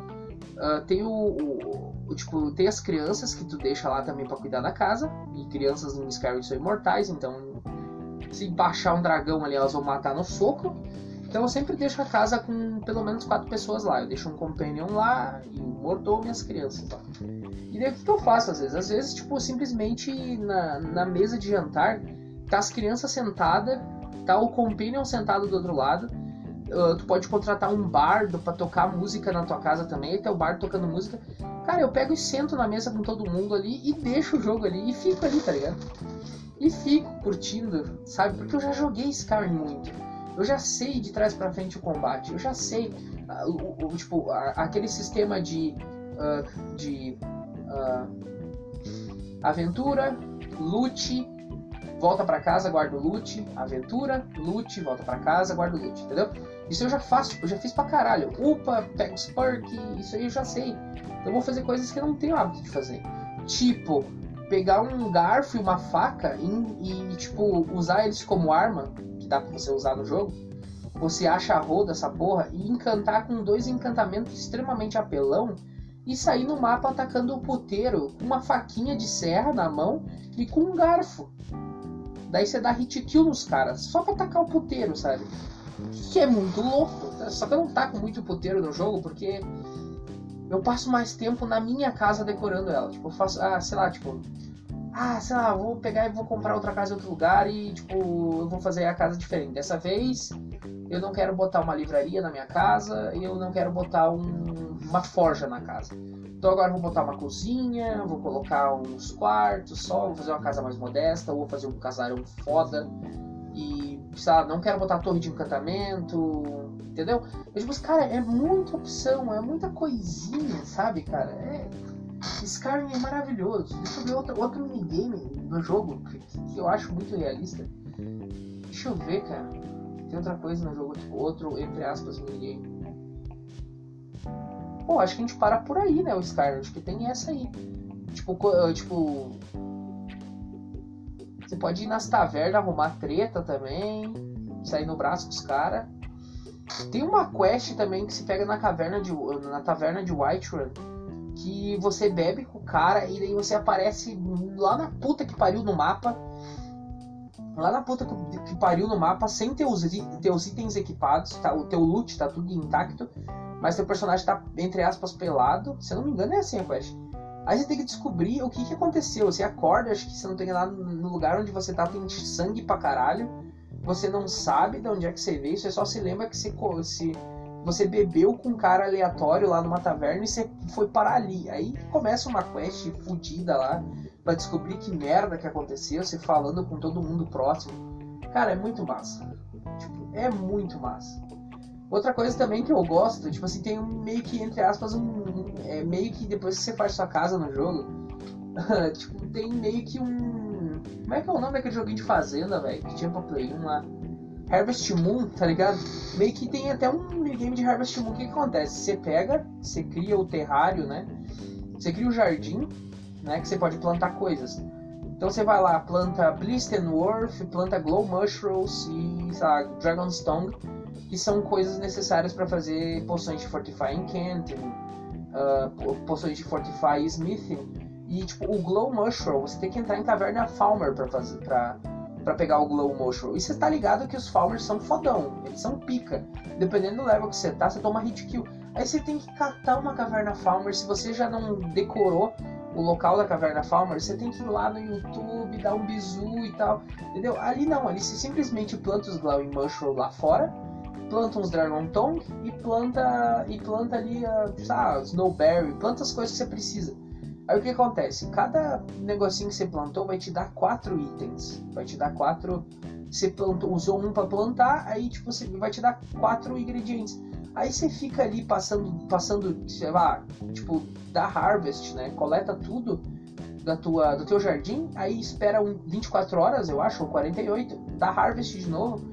Uh, tem o, o, tipo, tem as crianças que tu deixa lá também para cuidar da casa. E crianças no Skyrim são imortais, então se baixar um dragão ali, elas vão matar no soco. Então eu sempre deixo a casa com pelo menos quatro pessoas lá. Eu deixo um companion lá e um mordomo e as crianças lá. E daí o que eu faço às vezes? Às vezes, tipo, simplesmente na, na mesa de jantar, tá as crianças sentadas, tá o companion sentado do outro lado Uh, tu pode contratar um bardo para tocar música na tua casa também, ter o bardo tocando música. Cara, eu pego e sento na mesa com todo mundo ali e deixo o jogo ali e fico ali, tá ligado? E fico curtindo, sabe? Porque eu já joguei Skyrim muito. Eu já sei de trás para frente o combate. Eu já sei, uh, o, o, tipo, a, aquele sistema de, uh, de aventura, loot, volta para casa, guarda o loot, aventura, loot, volta para casa, guarda o loot, entendeu? Isso eu já faço, tipo, eu já fiz pra caralho. Upa, pega os perk, isso aí eu já sei. Eu vou fazer coisas que eu não tenho hábito de fazer. Tipo, pegar um garfo e uma faca e, e tipo, usar eles como arma, que dá pra você usar no jogo. Você acha a roda, essa porra, e encantar com dois encantamentos extremamente apelão e sair no mapa atacando o puteiro com uma faquinha de serra na mão e com um garfo. Daí você dá hit kill nos caras, só pra atacar o puteiro, sabe? Que é muito louco. Só que eu não taco muito puteiro no jogo porque eu passo mais tempo na minha casa decorando ela. Tipo, eu faço, ah, sei lá, tipo, ah, sei lá, vou pegar e vou comprar outra casa em outro lugar e, tipo, eu vou fazer a casa diferente. Dessa vez, eu não quero botar uma livraria na minha casa e eu não quero botar um, uma forja na casa. Então agora eu vou botar uma cozinha, vou colocar uns quartos só, vou fazer uma casa mais modesta, ou vou fazer um casarão foda. E, sabe, não quero botar torre de encantamento, entendeu? Eu cara, é muita opção, é muita coisinha, sabe, cara? É... Skyrim é maravilhoso. Deixa eu ver outro, outro minigame no jogo que, que eu acho muito realista. Deixa eu ver, cara. Tem outra coisa no jogo, tipo, outro, entre aspas, minigame. Pô, acho que a gente para por aí, né, o Skyrim. Acho que tem essa aí. Tipo, eh, tipo. Você pode ir nas tavernas arrumar treta também. sair no braço com os caras. Tem uma quest também que se pega na caverna de na taverna de Whiterun que você bebe com o cara e daí você aparece lá na puta que pariu no mapa. Lá na puta que pariu no mapa, sem teus, teus itens equipados, tá? o teu loot tá tudo intacto, mas teu personagem tá, entre aspas, pelado. Se eu não me engano, é assim a quest. Aí você tem que descobrir o que, que aconteceu. Você acorda, acho que você não tem lá no lugar onde você tá, tem sangue pra caralho. Você não sabe de onde é que você veio, você só se lembra que você, se, você bebeu com um cara aleatório lá numa taverna e você foi parar ali. Aí começa uma quest fodida lá para descobrir que merda que aconteceu, você falando com todo mundo próximo. Cara, é muito massa. Tipo, é muito massa. Outra coisa também que eu gosto, tipo assim, tem um meio que, entre aspas, um. É meio que depois que você faz sua casa no jogo, tipo, tem meio que um. Como é que é o nome daquele joguinho de fazenda, velho? Que tinha pra Play 1 lá. Harvest Moon, tá ligado? Meio que tem até um minigame de Harvest Moon. O que, que acontece? Você pega, você cria o terrário, né? Você cria o jardim, né? Que você pode plantar coisas. Então você vai lá, planta Blistenworth, planta Glow Mushrooms e, sei lá, Dragonstone, que são coisas necessárias para fazer poções de Fortify Incanting, uh, poções de Fortify Smithing. E tipo, o Glow Mushroom, você tem que entrar em Caverna Falmer para fazer para para pegar o Glow Mushroom. E você tá ligado que os Falmers são fodão, eles são pica. Dependendo do level que você tá, você toma hit kill. Aí você tem que catar uma Caverna Falmer, se você já não decorou o local da Caverna Falmer, você tem que ir lá no YouTube, dar um bizu e tal, entendeu? Ali não, ali você simplesmente planta os Glowing Mushroom lá fora, planta uns Dragon Tongue e planta, e planta ali, uh, sabe, Snowberry, planta as coisas que você precisa. Aí o que acontece? Cada negocinho que você plantou vai te dar quatro itens. Vai te dar quatro. Você plantou, usou um para plantar, aí tipo, você vai te dar quatro ingredientes. Aí você fica ali passando, passando, sei lá, tipo, da harvest, né? Coleta tudo da tua, do teu jardim, aí espera um 24 horas, eu acho, ou 48, da harvest de novo,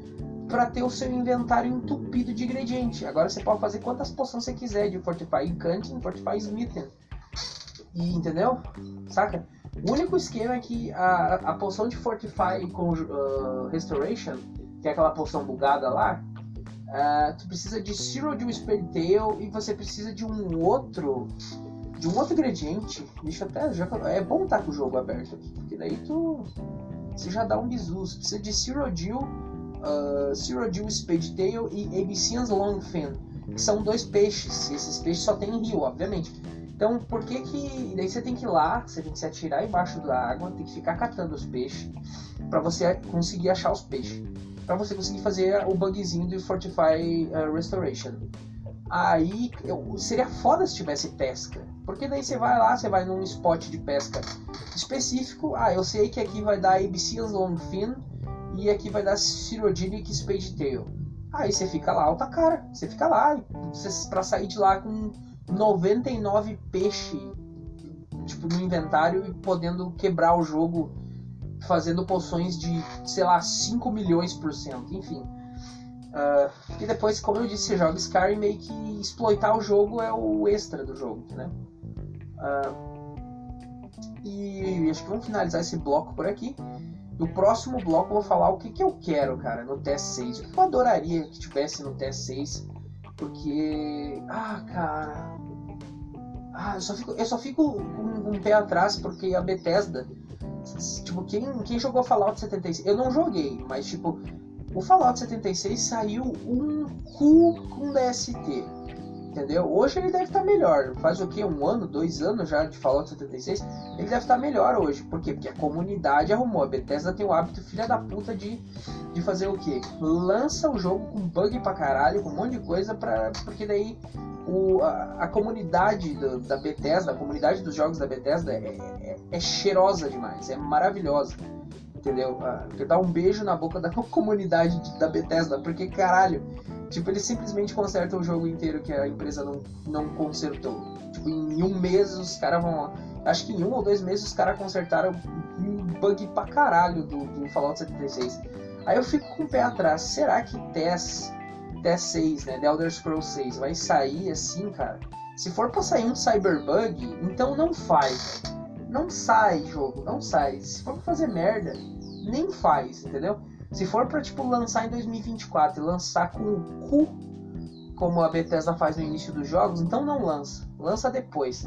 para ter o seu inventário entupido de ingrediente. Agora você pode fazer quantas poções você quiser de Fortify Encanting, Fortify Smithing. E, entendeu? Saca? O único esquema é que a, a poção de Fortify com uh, Restoration, que é aquela poção bugada lá, Uh, tu precisa de Zero de um Tail e você precisa de um outro de um outro ingrediente. Deixa até já é bom estar tá com o jogo aberto aqui, porque daí tu você já dá um bizu. Você precisa de Cyrodiil, uh, Cyrodiil Tail e Abyssinians Longfin, que são dois peixes. E esses peixes só tem em rio, obviamente. Então, por que que daí você tem que ir lá, você tem que se atirar embaixo da água, tem que ficar catando os peixes para você conseguir achar os peixes para você conseguir fazer o bugzinho do Fortify uh, Restoration. Aí eu, seria foda se tivesse pesca, porque daí você vai lá, você vai num spot de pesca específico. Ah, eu sei que aqui vai dar Abyssinian Longfin e aqui vai dar Cyrodiilic Spade Tail. Aí você fica lá, alta cara, você fica lá para sair de lá com 99 peixe tipo no inventário e podendo quebrar o jogo fazendo poções de, sei lá, 5 milhões por cento, enfim. Uh, e depois, como eu disse, você joga Skyrim meio que exploitar o jogo é o extra do jogo, né? Uh, e acho que vamos finalizar esse bloco por aqui. No próximo bloco eu vou falar o que, que eu quero, cara, no TS6. O que eu adoraria que tivesse no TS6. Porque. Ah, cara. Ah, eu só fico, eu só fico com um pé atrás porque a Bethesda Tipo, quem, quem jogou Fallout 76? Eu não joguei, mas tipo, o Fallout 76 saiu um cu com DST. Entendeu? Hoje ele deve estar tá melhor. Faz o que? Um ano, dois anos já de Fallout 76? Ele deve estar tá melhor hoje. Por quê? Porque a comunidade arrumou. A Bethesda tem o hábito, filha da puta, de, de fazer o quê? Lança o jogo com bug pra caralho, com um monte de coisa, pra, porque daí o, a, a, comunidade do, da Bethesda, a comunidade dos jogos da Bethesda é, é, é cheirosa demais, é maravilhosa. Entendeu? Ah, dá um beijo na boca da comunidade de, da Bethesda, porque caralho, tipo, eles simplesmente consertam o jogo inteiro que a empresa não, não consertou. Tipo, em um mês os caras vão. Acho que em um ou dois meses os caras consertaram um bug pra caralho do, do Fallout 76. Aí eu fico com o pé atrás. Será que TES até 6, né? The Elder Scrolls 6 vai sair assim, cara. Se for pra sair um Cyberbug, então não faz. Não sai jogo, não sai. Se for pra fazer merda, nem faz, entendeu? Se for pra, tipo, lançar em 2024 e lançar com o cu, como a Bethesda faz no início dos jogos, então não lança. Lança depois.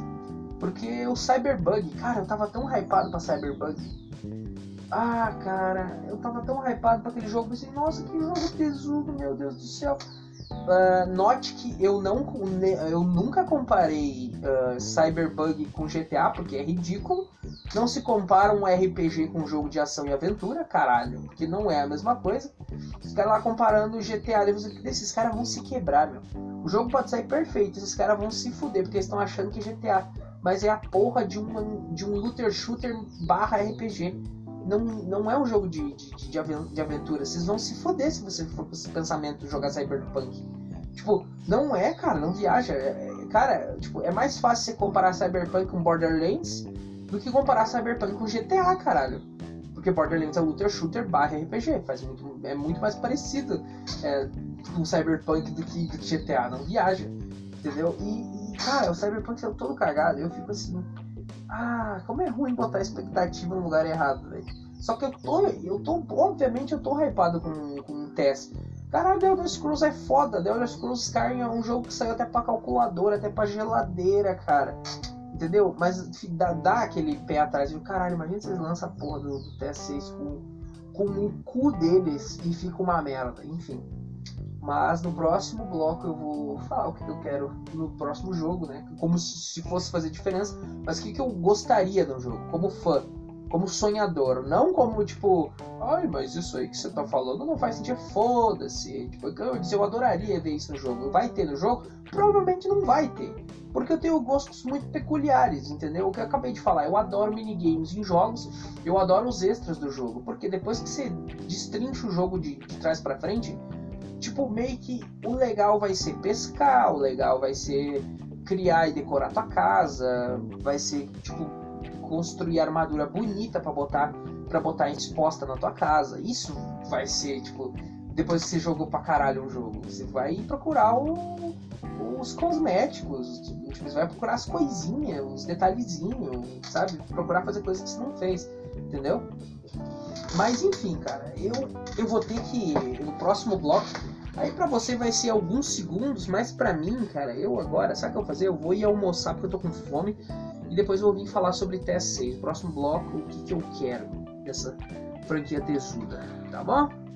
Porque o Cyberbug, cara, eu tava tão hypado pra Cyberbug. Ah, cara, eu tava tão hypado pra aquele jogo, pensei, nossa, que jogo tesudo, meu Deus do céu. Uh, note que eu não eu nunca comparei uh, Cyberbug com GTA porque é ridículo. Não se compara um RPG com um jogo de ação e aventura, caralho, porque não é a mesma coisa. Os caras lá comparando GTA, esses caras vão se quebrar, meu. O jogo pode sair perfeito, esses caras vão se fuder porque estão achando que GTA, mas é a porra de um, de um looter shooter barra RPG não, não é um jogo de, de, de, aventura. Vocês vão se foder se você for com esse pensamento jogar Cyberpunk. Tipo, não é, cara, não viaja. É, é, cara, tipo, é mais fácil você comparar Cyberpunk com Borderlands do que comparar Cyberpunk com GTA, caralho. Porque Borderlands é Looter Shooter barra RPG. Faz muito, é muito mais parecido é, com Cyberpunk do que, do que GTA. Não viaja. Entendeu? E, e, cara, o Cyberpunk é todo cagado. Eu fico assim ah, como é ruim botar expectativa no lugar errado, velho. Só que eu tô, eu tô, obviamente eu tô hypado com, com o Tess. Caralho, The Elder Scrolls é foda. The Elder Scrolls Skyrim é um jogo que saiu até pra calculadora, até pra geladeira, cara. Entendeu? Mas dá, dá aquele pé atrás. E, caralho, imagina se eles lançam a porra do, do TS6 com, com o cu deles e fica uma merda. Enfim. Mas no próximo bloco eu vou falar o que eu quero no próximo jogo, né? Como se fosse fazer diferença, mas o que, eu gostaria no jogo, como fã, como sonhador. Não como tipo, ai, mas isso aí que você tá falando não faz sentido, foda-se. Tipo, eu, eu adoraria ver isso no jogo. Vai ter no jogo? Provavelmente não vai ter. Porque eu tenho gostos muito peculiares, entendeu? O que eu acabei de falar, eu adoro minigames em jogos, eu adoro os extras do jogo. Porque depois que você destrincha o jogo de, de trás para frente, tipo, meio que o legal vai ser pescar, o legal vai ser criar e decorar tua casa, vai ser, tipo, construir armadura bonita para botar para botar exposta na tua casa. Isso vai ser, tipo, depois que você jogou pra caralho um jogo, você vai procurar o, os cosméticos, tipo, você vai procurar as coisinhas, os detalhezinhos, sabe? Procurar fazer coisas que você não fez, entendeu? Mas enfim, cara, eu, eu vou ter que no próximo bloco. Aí pra você vai ser alguns segundos, mas pra mim, cara, eu agora, sabe o que eu vou fazer? Eu vou ir almoçar porque eu tô com fome. E depois eu vou vir falar sobre TS6. Próximo bloco, o que, que eu quero dessa franquia tesuda, tá bom?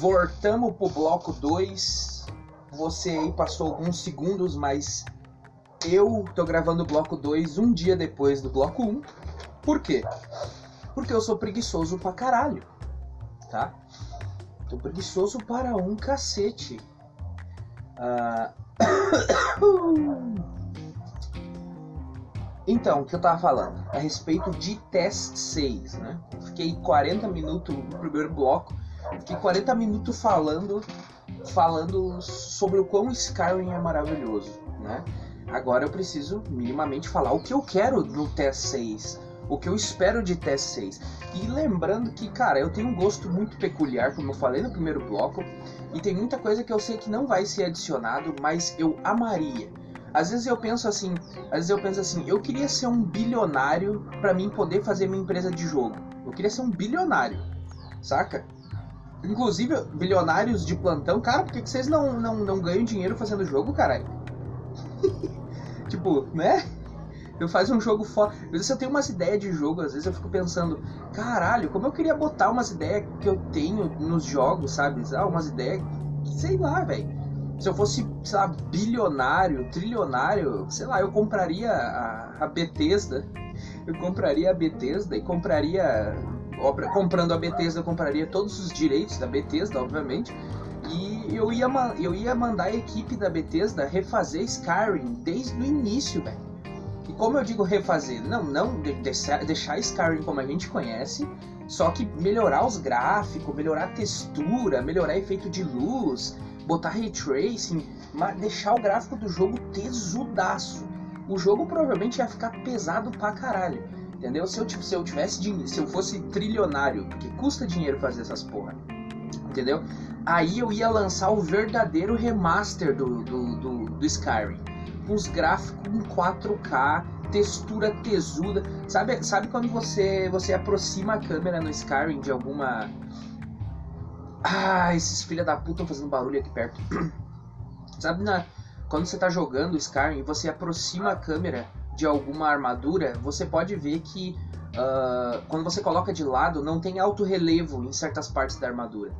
Voltamos pro bloco 2. Você aí passou alguns segundos, mas eu tô gravando o bloco 2 um dia depois do bloco 1. Um. Por quê? Porque eu sou preguiçoso pra caralho. Tá? Tô preguiçoso para um cacete. Uh... Então, o que eu tava falando? A respeito de Test 6, né? Fiquei 40 minutos no primeiro bloco Fiquei 40 minutos falando falando sobre o quão Skyrim é maravilhoso, né? Agora eu preciso minimamente falar o que eu quero no TS6, o que eu espero de TS6. E lembrando que, cara, eu tenho um gosto muito peculiar, como eu falei no primeiro bloco, e tem muita coisa que eu sei que não vai ser adicionado, mas eu amaria. Às vezes eu penso assim, às vezes eu penso assim, eu queria ser um bilionário para mim poder fazer minha empresa de jogo. Eu queria ser um bilionário, saca? Inclusive, bilionários de plantão, cara, por que, vocês não, não, não ganham dinheiro fazendo jogo, caralho? tipo, né? Eu faço um jogo foda. Às vezes eu tenho umas ideias de jogo, às vezes eu fico pensando, caralho, como eu queria botar umas ideias que eu tenho nos jogos, sabe? Ah, umas ideias, sei lá, velho. Se eu fosse, sei lá, bilionário, trilionário, sei lá, eu compraria a, a Bethesda. Eu compraria a Bethesda e compraria comprando a Bethesda, eu compraria todos os direitos da Bethesda, obviamente. E eu ia, eu ia mandar a equipe da Bethesda refazer Skyrim desde o início, velho. E como eu digo refazer? Não, não deixar, Skyrim como a gente conhece, só que melhorar os gráficos, melhorar a textura, melhorar efeito de luz, botar ray tracing, deixar o gráfico do jogo tesudaço. O jogo provavelmente ia ficar pesado pra caralho. Entendeu? Se eu, se eu tivesse dinheiro, se eu fosse trilionário, porque custa dinheiro fazer essas porra. Entendeu? Aí eu ia lançar o verdadeiro remaster do, do, do, do Skyrim. Com os gráficos em 4K, textura tesuda. Sabe, sabe quando você, você aproxima a câmera no Skyrim de alguma. Ah, esses filha da puta estão fazendo barulho aqui perto. sabe na, quando você está jogando Skyrim e você aproxima a câmera de alguma armadura, você pode ver que uh, quando você coloca de lado não tem alto relevo em certas partes da armadura.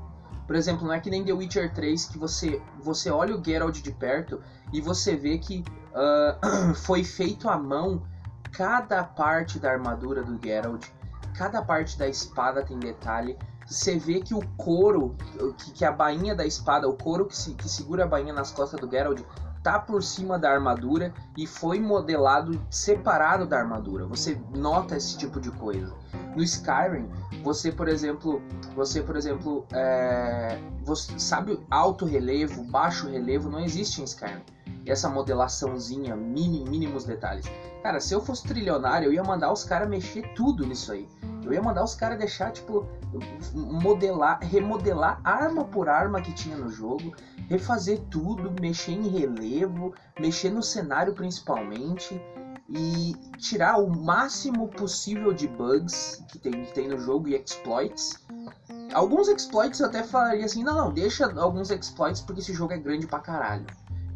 Por exemplo, não é que nem The Witcher 3 que você, você olha o Geralt de perto e você vê que uh, foi feito à mão cada parte da armadura do Geralt, cada parte da espada tem detalhe. Você vê que o couro, que, que a bainha da espada, o couro que, se, que segura a bainha nas costas do Geralt, tá por cima da armadura e foi modelado separado da armadura. Você nota esse tipo de coisa. No Skyrim, você, por exemplo, você, por exemplo, é, você sabe alto relevo, baixo relevo não existe em Skyrim. E essa modelaçãozinha, mini, mínimos detalhes. Cara, se eu fosse trilionário, eu ia mandar os caras mexer tudo nisso aí. Eu ia mandar os caras deixar, tipo, modelar, remodelar arma por arma que tinha no jogo, refazer tudo, mexer em relevo, mexer no cenário principalmente e tirar o máximo possível de bugs que tem, que tem no jogo e exploits. Alguns exploits eu até falaria assim, não, não, deixa alguns exploits porque esse jogo é grande pra caralho.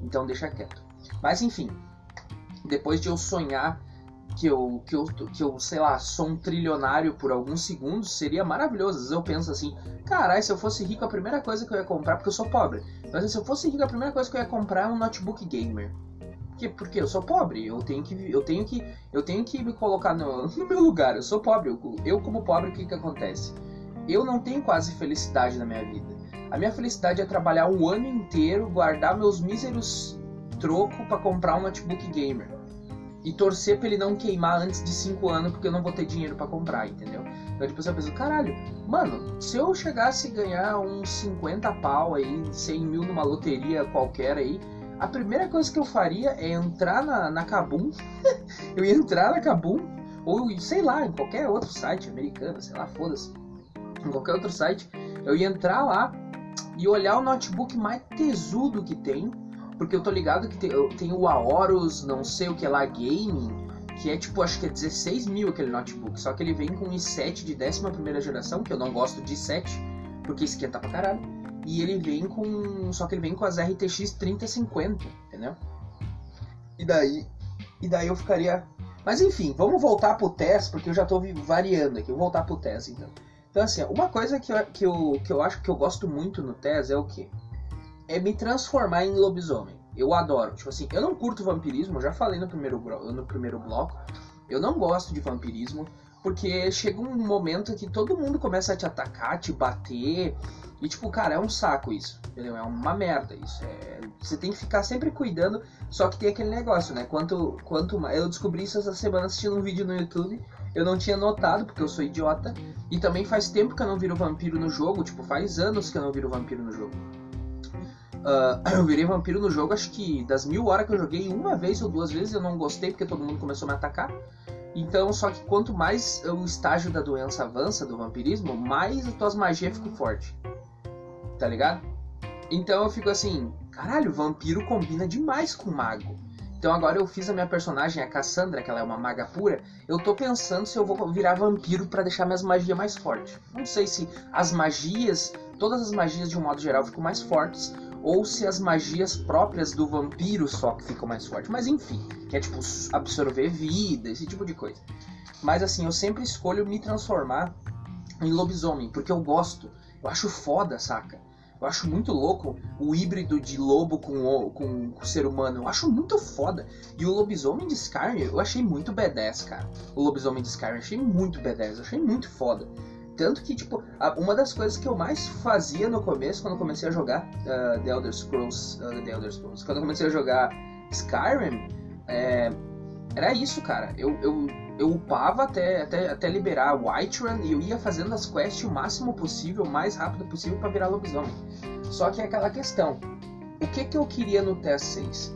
Então deixa quieto. Mas enfim, depois de eu sonhar que eu, que eu, que eu, sei lá, sou um trilionário por alguns segundos, seria maravilhoso. Às vezes eu penso assim, caralho, se eu fosse rico, a primeira coisa que eu ia comprar, porque eu sou pobre, mas se eu fosse rico, a primeira coisa que eu ia comprar é um notebook gamer. Porque, eu sou pobre, eu tenho que, eu tenho que, eu tenho que me colocar no, no meu lugar. Eu sou pobre, eu, eu como pobre, o que que acontece? Eu não tenho quase felicidade na minha vida. A minha felicidade é trabalhar um ano inteiro, guardar meus míseros troco para comprar um notebook gamer e torcer pra ele não queimar antes de 5 anos porque eu não vou ter dinheiro para comprar, entendeu? Então tipo, você pensa, caralho, mano, se eu chegasse a ganhar uns 50 pau aí, 100 mil numa loteria qualquer aí, a primeira coisa que eu faria é entrar na, na Kabum, eu ia entrar na Kabum, ou sei lá, em qualquer outro site americano, sei lá, foda-se, em qualquer outro site, eu ia entrar lá e olhar o notebook mais tesudo que tem, porque eu tô ligado que tem, tem o Aorus, não sei o que lá, Gaming, que é tipo, acho que é 16 mil aquele notebook. Só que ele vem com i7 de 11 geração, que eu não gosto de i7, porque esquenta pra caralho. E ele vem com. Só que ele vem com as RTX 3050, entendeu? E daí. E daí eu ficaria. Mas enfim, vamos voltar pro teste, porque eu já tô variando aqui. Vou voltar pro teste então. Então assim, uma coisa que eu, que eu, que eu acho que eu gosto muito no teste é o quê? é me transformar em lobisomem. Eu adoro. Tipo assim, eu não curto vampirismo, já falei no primeiro, no primeiro bloco. Eu não gosto de vampirismo, porque chega um momento que todo mundo começa a te atacar, te bater. E tipo, cara, é um saco isso. Entendeu? É uma merda isso. É... Você tem que ficar sempre cuidando. Só que tem aquele negócio, né? Quanto, quanto mais. Eu descobri isso essa semana assistindo um vídeo no YouTube. Eu não tinha notado, porque eu sou idiota. E também faz tempo que eu não viro vampiro no jogo. Tipo, faz anos que eu não viro vampiro no jogo. Uh, eu virei vampiro no jogo, acho que das mil horas que eu joguei, uma vez ou duas vezes eu não gostei porque todo mundo começou a me atacar. Então, só que quanto mais o estágio da doença avança do vampirismo, mais as tuas magias ficam fortes. Tá ligado? Então eu fico assim, caralho, vampiro combina demais com mago. Então agora eu fiz a minha personagem, a Cassandra, que ela é uma maga pura. Eu tô pensando se eu vou virar vampiro para deixar minhas magias mais fortes. Não sei se as magias, todas as magias de um modo geral ficam mais fortes, ou se as magias próprias do vampiro só que ficam mais fortes. Mas enfim, que é tipo absorver vida, esse tipo de coisa. Mas assim, eu sempre escolho me transformar em lobisomem, porque eu gosto. Eu acho foda, saca? Eu acho muito louco o híbrido de lobo com o, com o ser humano. Eu acho muito foda. E o lobisomem de Skyrim eu achei muito badass, cara. O lobisomem de Skyrim eu achei muito badass. Eu achei muito foda. Tanto que, tipo, uma das coisas que eu mais fazia no começo, quando eu comecei a jogar uh, The Elder Scrolls, uh, The Elder Scrolls, quando eu comecei a jogar Skyrim, é, era isso, cara. Eu, eu, eu upava até, até, até liberar Whiterun e eu ia fazendo as quests o máximo possível, o mais rápido possível para virar lobisomem. Só que é aquela questão. O que, que eu queria no TS6?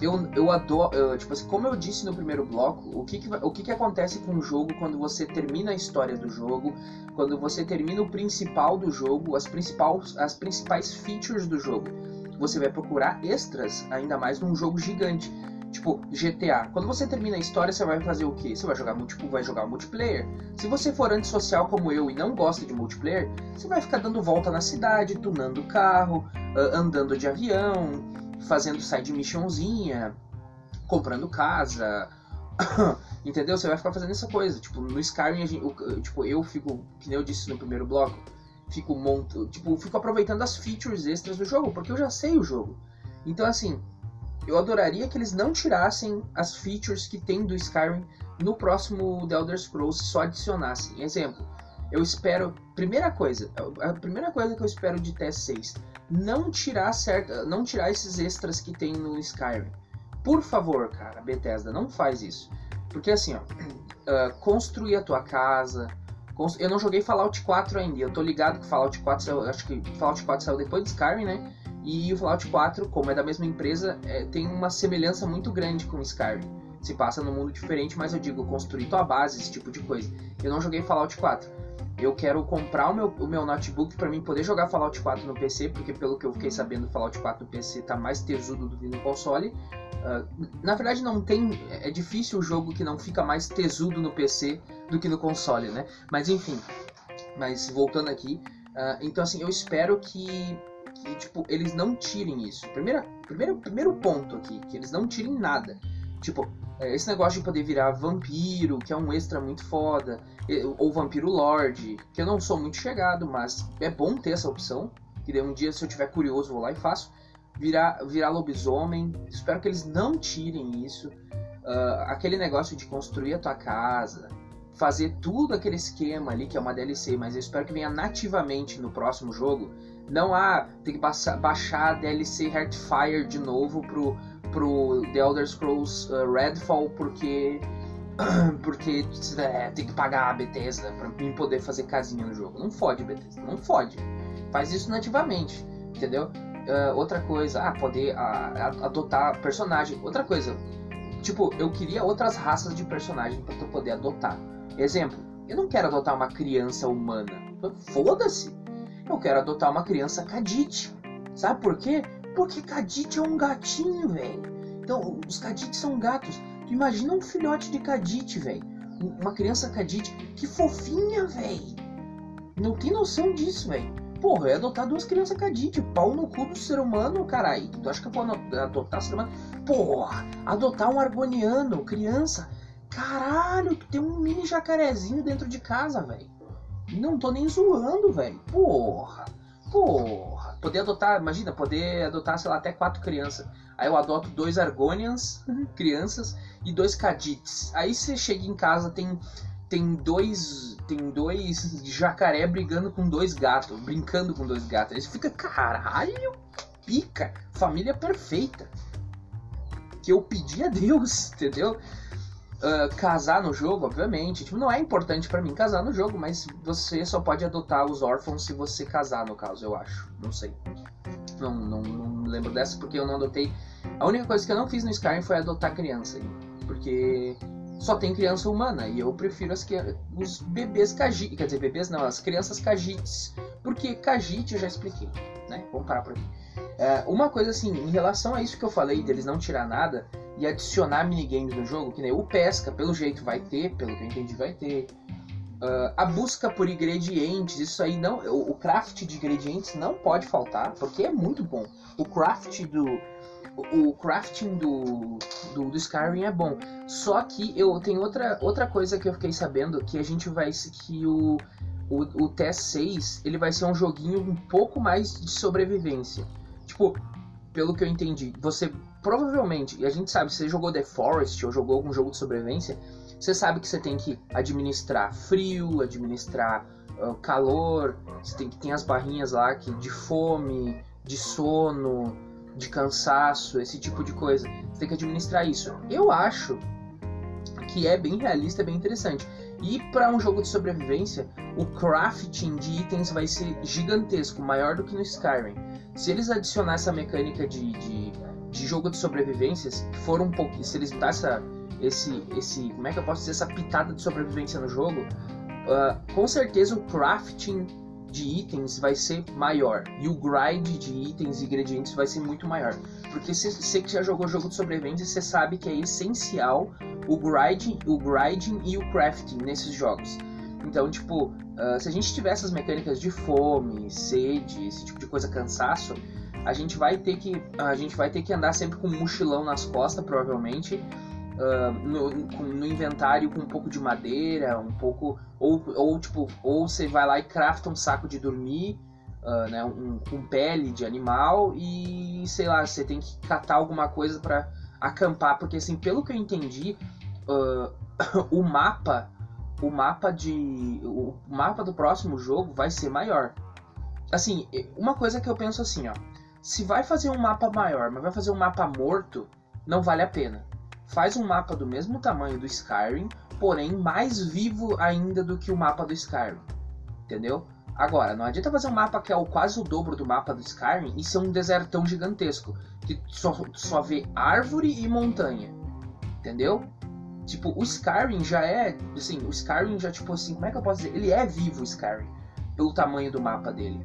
Eu, eu adoro. Eu, tipo assim, como eu disse no primeiro bloco, o que, que, o que, que acontece com o jogo quando você termina a história do jogo, quando você termina o principal do jogo, as, principal, as principais features do jogo. Você vai procurar extras, ainda mais num jogo gigante. Tipo, GTA. Quando você termina a história, você vai fazer o quê? Você vai jogar, tipo, vai jogar multiplayer. Se você for antissocial como eu e não gosta de multiplayer, você vai ficar dando volta na cidade, tunando carro, andando de avião, fazendo side missionzinha, comprando casa. Entendeu? Você vai ficar fazendo essa coisa. Tipo, no Skyrim, gente, tipo, eu fico, que nem eu disse no primeiro bloco, fico monto, tipo, fico aproveitando as features extras do jogo, porque eu já sei o jogo. Então, assim, eu adoraria que eles não tirassem as features que tem do Skyrim no próximo The Elder Scrolls, só adicionassem. Exemplo, eu espero, primeira coisa, a primeira coisa que eu espero de TS6, não tirar certa, não tirar esses extras que tem no Skyrim. Por favor, cara, Bethesda, não faz isso. Porque assim, ó, uh, construir a tua casa, eu não joguei Fallout 4 ainda. Eu tô ligado que Fallout 4 saiu, acho que Fallout 4 saiu depois de Skyrim, né? E o Fallout 4, como é da mesma empresa, é, tem uma semelhança muito grande com Skyrim. Se passa num mundo diferente, mas eu digo construir tua base, esse tipo de coisa. Eu não joguei Fallout 4 eu quero comprar o meu, o meu notebook para mim poder jogar Fallout 4 no PC, porque pelo que eu fiquei sabendo, Fallout 4 no PC tá mais tesudo do que no console. Uh, na verdade, não tem. É difícil o jogo que não fica mais tesudo no PC do que no console, né? Mas enfim. Mas voltando aqui. Uh, então, assim, eu espero que, que, tipo, eles não tirem isso. Primeira, primeiro, primeiro ponto aqui, que eles não tirem nada. Tipo, esse negócio de poder virar vampiro, que é um extra muito foda, ou vampiro lord, que eu não sou muito chegado, mas é bom ter essa opção. Que daí um dia, se eu tiver curioso, vou lá e faço. Virar, virar lobisomem. Espero que eles não tirem isso. Uh, aquele negócio de construir a tua casa, fazer tudo aquele esquema ali, que é uma DLC, mas eu espero que venha nativamente no próximo jogo. Não há, ah, tem que baixar a DLC Heartfire de novo pro, pro The Elder Scrolls uh, Redfall porque porque é, tem que pagar a Bethesda pra mim poder fazer casinha no jogo. Não fode, Bethesda, não fode. Faz isso nativamente, entendeu? Uh, outra coisa, ah, poder uh, adotar personagem. Outra coisa, tipo, eu queria outras raças de personagem para tu poder adotar. Exemplo, eu não quero adotar uma criança humana. Foda-se. Eu quero adotar uma criança Kadit. Sabe por quê? Porque Kadit é um gatinho, velho. Então, os Kadits são gatos. Tu imagina um filhote de Kadit, velho. Uma criança Kadit. Que fofinha, velho. Não tem noção disso, velho. Porra, é adotar duas crianças Kadit. Pau no cu do ser humano, caralho. Tu acha que eu vou adotar ser humano? Porra, adotar um argoniano, criança. Caralho, tu tem um mini jacarezinho dentro de casa, velho. Não tô nem zoando, velho. Porra. Porra, poder adotar, imagina, poder adotar, sei lá, até quatro crianças. Aí eu adoto dois Argonians, crianças, e dois Kadits. Aí você chega em casa, tem tem dois tem dois jacaré brigando com dois gatos, brincando com dois gatos. Aí você fica, caralho, pica, família perfeita. Que eu pedi a Deus, entendeu? Uh, casar no jogo, obviamente. Tipo, não é importante para mim casar no jogo, mas você só pode adotar os órfãos se você casar, no caso, eu acho. Não sei. Não, não, não lembro dessa porque eu não adotei. A única coisa que eu não fiz no Skyrim foi adotar criança. Porque só tem criança humana e eu prefiro as os bebês Khajiit. Quer dizer, bebês não, as crianças Khajiits. Porque Khajiit eu já expliquei, né? Vamos parar por aqui. Uh, uma coisa assim, em relação a isso que eu falei deles não tirar nada e adicionar minigames no jogo, que nem o pesca, pelo jeito vai ter, pelo que eu entendi vai ter. Uh, a busca por ingredientes, isso aí não. O, o, craft de ingredientes não pode faltar, porque é muito bom. O craft do. O, o crafting do, do, do, Skyrim é bom. Só que eu tenho outra, outra coisa que eu fiquei sabendo, que a gente vai. que o, o, o TS6 ele vai ser um joguinho um pouco mais de sobrevivência. Tipo, pelo que eu entendi, você provavelmente, e a gente sabe, se você jogou The Forest ou jogou algum jogo de sobrevivência, você sabe que você tem que administrar frio, administrar uh, calor, você tem que ter as barrinhas lá que, de fome, de sono, de cansaço, esse tipo de coisa. Você tem que administrar isso. Eu acho que é bem realista, é bem interessante. E para um jogo de sobrevivência, o crafting de itens vai ser gigantesco, maior do que no Skyrim. Se eles adicionar essa mecânica de, de de jogo de sobrevivências que foram um pouco. Se eles botassem essa, esse, esse. Como é que eu posso dizer? Essa pitada de sobrevivência no jogo, uh, com certeza o crafting de itens vai ser maior. E o grind de itens e ingredientes vai ser muito maior. Porque você que já jogou jogo de sobrevivência, você sabe que é essencial o grinding, o grinding e o crafting nesses jogos. Então, tipo, uh, se a gente tiver essas mecânicas de fome, sede, esse tipo de coisa, cansaço, a gente vai ter que a gente vai ter que andar sempre com um mochilão nas costas, provavelmente. Uh, no, no, inventário com um pouco de madeira, um pouco ou, ou tipo ou você vai lá e crafta um saco de dormir, uh, né, um, com pele de animal e sei lá você tem que catar alguma coisa para acampar porque assim pelo que eu entendi uh, o mapa o mapa de o mapa do próximo jogo vai ser maior assim uma coisa que eu penso assim ó se vai fazer um mapa maior, mas vai fazer um mapa morto, não vale a pena. Faz um mapa do mesmo tamanho do Skyrim, porém mais vivo ainda do que o mapa do Skyrim. Entendeu? Agora, não adianta fazer um mapa que é o, quase o dobro do mapa do Skyrim e ser um desertão gigantesco, que só, só vê árvore e montanha. Entendeu? Tipo, o Skyrim já é. Assim, o Skyrim já, tipo assim, como é que eu posso dizer? Ele é vivo o Skyrim, pelo tamanho do mapa dele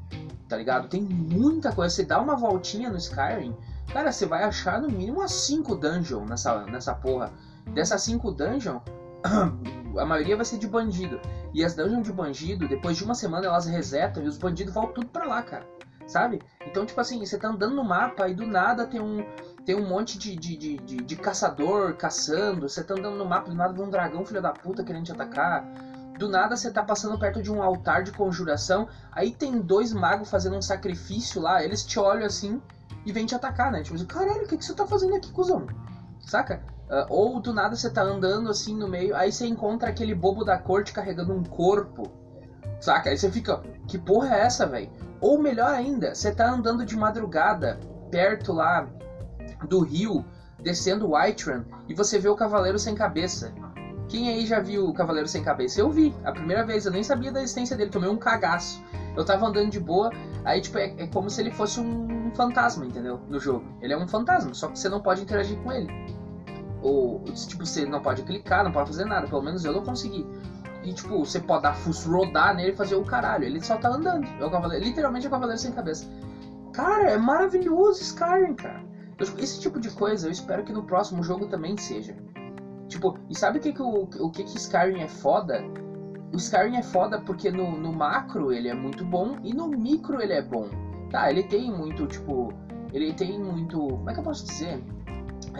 tá ligado? Tem muita coisa. Você dá uma voltinha no Skyrim, cara, você vai achar no mínimo umas 5 dungeons nessa, nessa porra. Dessas 5 dungeons, a maioria vai ser de bandido. E as dungeons de bandido, depois de uma semana elas resetam e os bandidos voltam tudo pra lá, cara. Sabe? Então, tipo assim, você tá andando no mapa e do nada tem um, tem um monte de, de, de, de, de caçador caçando. Você tá andando no mapa, do nada vem um dragão, filho da puta, querendo te atacar do nada você tá passando perto de um altar de conjuração, aí tem dois magos fazendo um sacrifício lá, eles te olham assim e vêm te atacar, né? Tipo, caralho, o que, que você tá fazendo aqui, cuzão? Saca? Uh, ou do nada você tá andando assim no meio, aí você encontra aquele bobo da corte carregando um corpo. Saca? Aí você fica, que porra é essa, velho? Ou melhor ainda, você tá andando de madrugada, perto lá do rio, descendo Whiterun, e você vê o cavaleiro sem cabeça. Quem aí já viu o Cavaleiro Sem Cabeça? Eu vi, a primeira vez, eu nem sabia da existência dele, tomei um cagaço. Eu tava andando de boa, aí tipo, é, é como se ele fosse um fantasma, entendeu? No jogo. Ele é um fantasma, só que você não pode interagir com ele. Ou, tipo, você não pode clicar, não pode fazer nada, pelo menos eu não consegui. E tipo, você pode dar fuso, rodar nele e fazer o caralho. Ele só tá andando. É o cavaleiro, literalmente é o Cavaleiro Sem Cabeça. Cara, é maravilhoso Skyrim, cara. Esse tipo de coisa eu espero que no próximo jogo também seja. Tipo, e sabe o que que o, o que que Skyrim é foda? O Skyrim é foda porque no, no macro ele é muito bom e no micro ele é bom. Tá, ele tem muito, tipo, ele tem muito, como é que eu posso dizer?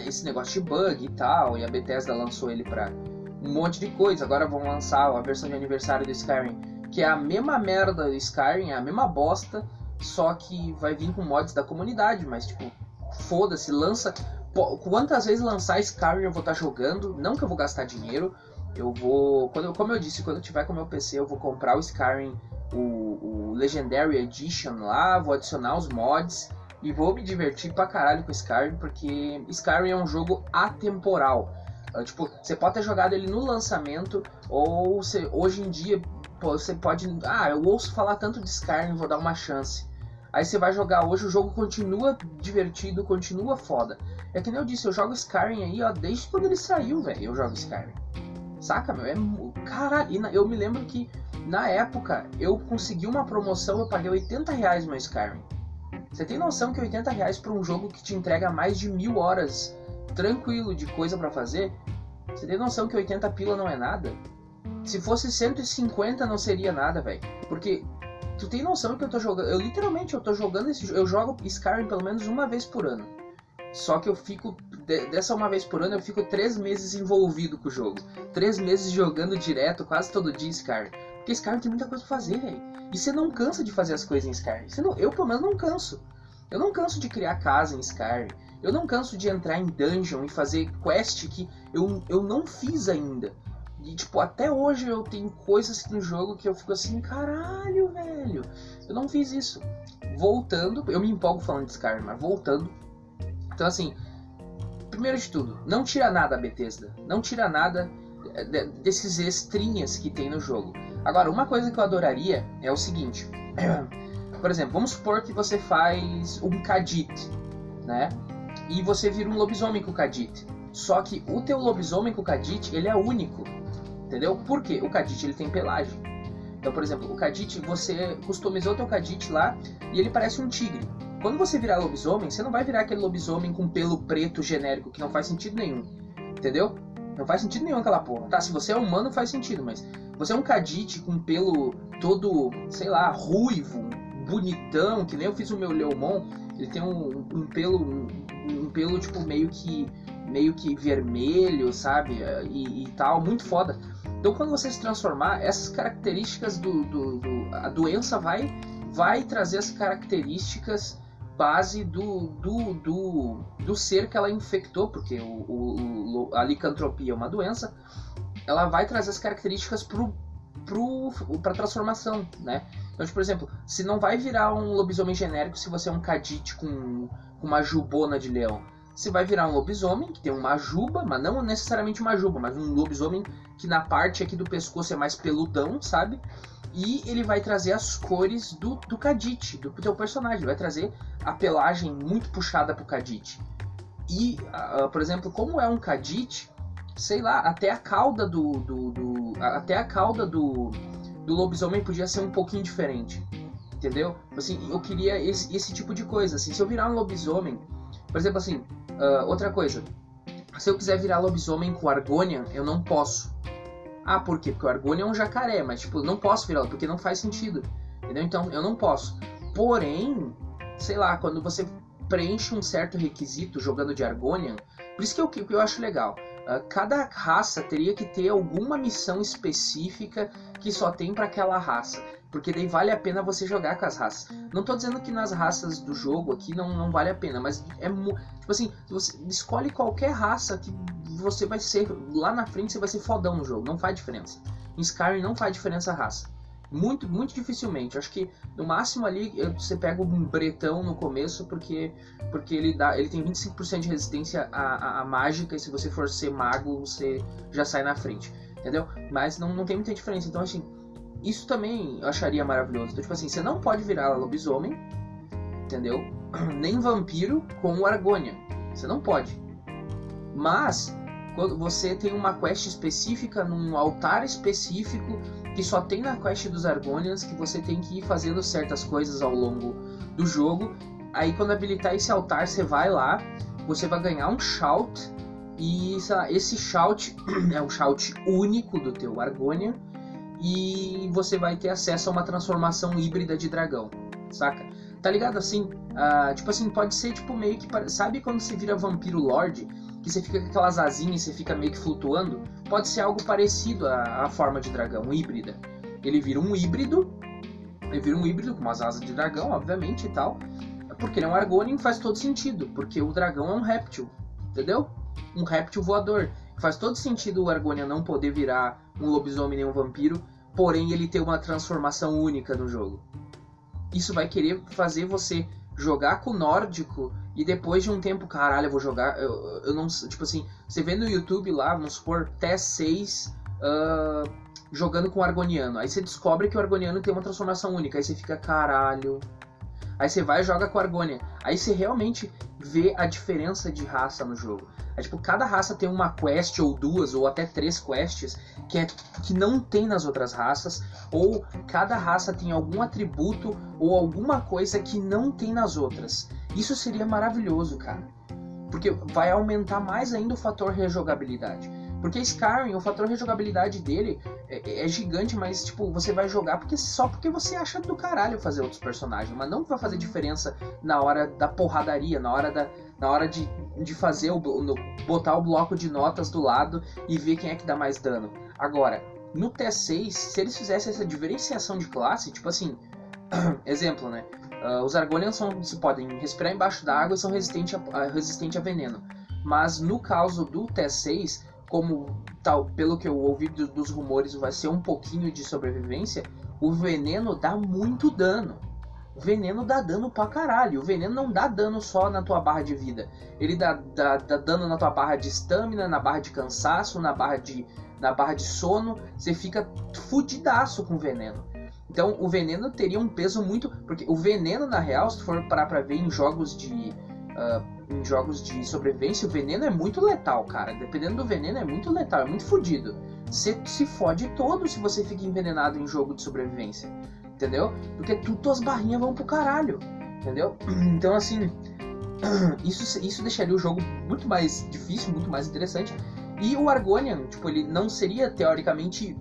Esse negócio de bug e tal, e a Bethesda lançou ele pra um monte de coisa. Agora vão lançar a versão de aniversário do Skyrim, que é a mesma merda do Skyrim, é a mesma bosta, só que vai vir com mods da comunidade, mas tipo, foda-se, lança quantas vezes lançar Skyrim eu vou estar tá jogando, não que eu vou gastar dinheiro, eu vou, quando, como eu disse, quando eu tiver com o meu PC, eu vou comprar o Skyrim, o, o Legendary Edition lá, vou adicionar os mods e vou me divertir pra caralho com Skyrim, porque Skyrim é um jogo atemporal. Uh, tipo, você pode ter jogado ele no lançamento, ou você, hoje em dia você pode. Ah, eu ouço falar tanto de Skyrim, vou dar uma chance. Aí você vai jogar hoje, o jogo continua divertido, continua foda. É que nem eu disse, eu jogo Skyrim aí, ó, desde quando ele saiu, velho, eu jogo Skyrim. Saca, meu? É. Caralho, eu me lembro que na época eu consegui uma promoção, eu paguei 80 reais no Skyrim. Você tem noção que 80 reais pra um jogo que te entrega mais de mil horas tranquilo de coisa para fazer? Você tem noção que 80 pila não é nada? Se fosse 150 não seria nada, velho. Porque Tu tem noção que eu tô jogando. Eu literalmente eu tô jogando esse. Eu jogo Skyrim pelo menos uma vez por ano. Só que eu fico. Dessa uma vez por ano eu fico três meses envolvido com o jogo. Três meses jogando direto, quase todo dia Skyrim. Porque Skyrim tem muita coisa pra fazer, velho. E você não cansa de fazer as coisas em Skyrim. Você não, eu pelo menos não canso. Eu não canso de criar casa em Skyrim. Eu não canso de entrar em dungeon e fazer quest que eu, eu não fiz ainda. E, tipo, até hoje eu tenho coisas no jogo que eu fico assim, caralho, velho. Eu não fiz isso. Voltando, eu me empolgo falando de Skyrim, mas voltando. Então, assim, primeiro de tudo, não tira nada a Bethesda. Não tira nada desses extrinhas que tem no jogo. Agora, uma coisa que eu adoraria é o seguinte. Por exemplo, vamos supor que você faz um Kadit, né? e você vira um lobisomem com Kadit. Só que o teu lobisomem com Kadit, ele é único. Entendeu? Por quê? O Kadit ele tem pelagem. Então, por exemplo, o Kadit, você customizou teu Kadit lá e ele parece um tigre. Quando você virar lobisomem, você não vai virar aquele lobisomem com pelo preto genérico que não faz sentido nenhum. Entendeu? Não faz sentido nenhum aquela porra. Tá, se você é humano faz sentido, mas você é um Kadit com pelo todo, sei lá, ruivo, bonitão, que nem eu fiz o meu Leomon, ele tem um, um pelo um, um, pelo tipo meio que meio que vermelho, sabe? E, e, tal, muito foda. Então quando você se transformar, essas características do, do, do a doença vai vai trazer as características base do, do, do, do ser que ela infectou, porque o, o, a licantropia é uma doença, ela vai trazer as características para a transformação, né? Então, tipo, por exemplo, se não vai virar um lobisomem genérico se você é um cadite com, com uma jubona de leão. Você vai virar um lobisomem que tem uma juba, mas não necessariamente uma juba, mas um lobisomem que na parte aqui do pescoço é mais peludão, sabe? E ele vai trazer as cores do, do Kadit, do teu personagem. Vai trazer a pelagem muito puxada pro Kadit. E, uh, por exemplo, como é um Kadit, sei lá, até a cauda do. do, do até a cauda do, do lobisomem podia ser um pouquinho diferente. Entendeu? Assim, eu queria esse, esse tipo de coisa. Assim, se eu virar um lobisomem. Por exemplo, assim, uh, outra coisa. Se eu quiser virar lobisomem com argônia, eu não posso. Ah, por quê? Porque o argônia é um jacaré, mas tipo, não posso virar, porque não faz sentido. Entendeu? Então eu não posso. Porém, sei lá, quando você preenche um certo requisito jogando de argônia, por isso que eu, que eu acho legal. Uh, cada raça teria que ter alguma missão específica que só tem para aquela raça. Porque daí vale a pena você jogar com as raças. Não tô dizendo que nas raças do jogo aqui não, não vale a pena, mas é tipo assim, você escolhe qualquer raça que você vai ser lá na frente você vai ser fodão no jogo, não faz diferença. Em Skyrim não faz diferença a raça. Muito, muito dificilmente. Acho que no máximo ali você pega um bretão no começo porque porque ele dá, ele tem 25% de resistência à, à, à, mágica e se você for ser mago, você já sai na frente. Entendeu? Mas não, não tem muita diferença. Então assim, isso também eu acharia maravilhoso. Então, tipo assim, você não pode virar lobisomem, entendeu? Nem vampiro com o Argônia. Você não pode. Mas quando você tem uma quest específica num altar específico que só tem na quest dos Argonians que você tem que ir fazendo certas coisas ao longo do jogo. Aí quando habilitar esse altar, você vai lá, você vai ganhar um shout e lá, esse shout é um shout único do teu Argonia e você vai ter acesso a uma transformação híbrida de dragão, saca? Tá ligado assim? Uh, tipo assim, pode ser tipo meio que. Sabe quando você vira vampiro lord? Que você fica com aquelas asinhas e você fica meio que flutuando? Pode ser algo parecido à, à forma de dragão, híbrida. Ele vira um híbrido. Ele vira um híbrido com umas asas de dragão, obviamente e tal. Porque ele é um Argonian faz todo sentido. Porque o dragão é um réptil. Entendeu? Um réptil voador. Faz todo sentido o Argonian não poder virar um lobisomem nem um vampiro. Porém, ele ter uma transformação única no jogo isso vai querer fazer você jogar com o nórdico e depois de um tempo, caralho, eu vou jogar. Eu, eu não. Tipo assim, você vê no YouTube lá, vamos supor, T6 uh, ah, jogando com o Argoniano. Aí você descobre que o Argoniano tem uma transformação única. Aí você fica, caralho. Aí você vai e joga com a Argonia. Aí você realmente vê a diferença de raça no jogo. É tipo, cada raça tem uma quest ou duas ou até três quests que, é, que não tem nas outras raças, ou cada raça tem algum atributo ou alguma coisa que não tem nas outras. Isso seria maravilhoso, cara. Porque vai aumentar mais ainda o fator rejogabilidade. Porque Skyrim, o fator rejogabilidade dele é, é, gigante, mas tipo, você vai jogar porque só porque você acha do caralho fazer outros personagens, mas não vai fazer diferença na hora da porradaria, na hora da na hora de, de fazer o no, botar o bloco de notas do lado e ver quem é que dá mais dano. Agora, no T6, se eles fizessem essa diferenciação de classe, tipo assim, exemplo, né? Uh, os Argonians são, se podem respirar embaixo d'água e são resistentes a, resistente a veneno. Mas no caso do T6, como tal, pelo que eu ouvi do, dos rumores, vai ser um pouquinho de sobrevivência, o veneno dá muito dano. O veneno dá dano pra caralho. O veneno não dá dano só na tua barra de vida. Ele dá, dá, dá dano na tua barra de estamina, na barra de cansaço, na barra de, na barra de sono. Você fica fudidaço com veneno. Então o veneno teria um peso muito. Porque o veneno, na real, se for parar pra ver em jogos de. Uh, em jogos de sobrevivência, o veneno é muito letal, cara. Dependendo do veneno, é muito letal, é muito fodido. Você se fode todo se você fica envenenado em jogo de sobrevivência. Entendeu? Porque tu, tuas barrinhas vão pro caralho. Entendeu? Então, assim, isso, isso deixaria o jogo muito mais difícil, muito mais interessante. E o Argonian, tipo, ele não seria teoricamente.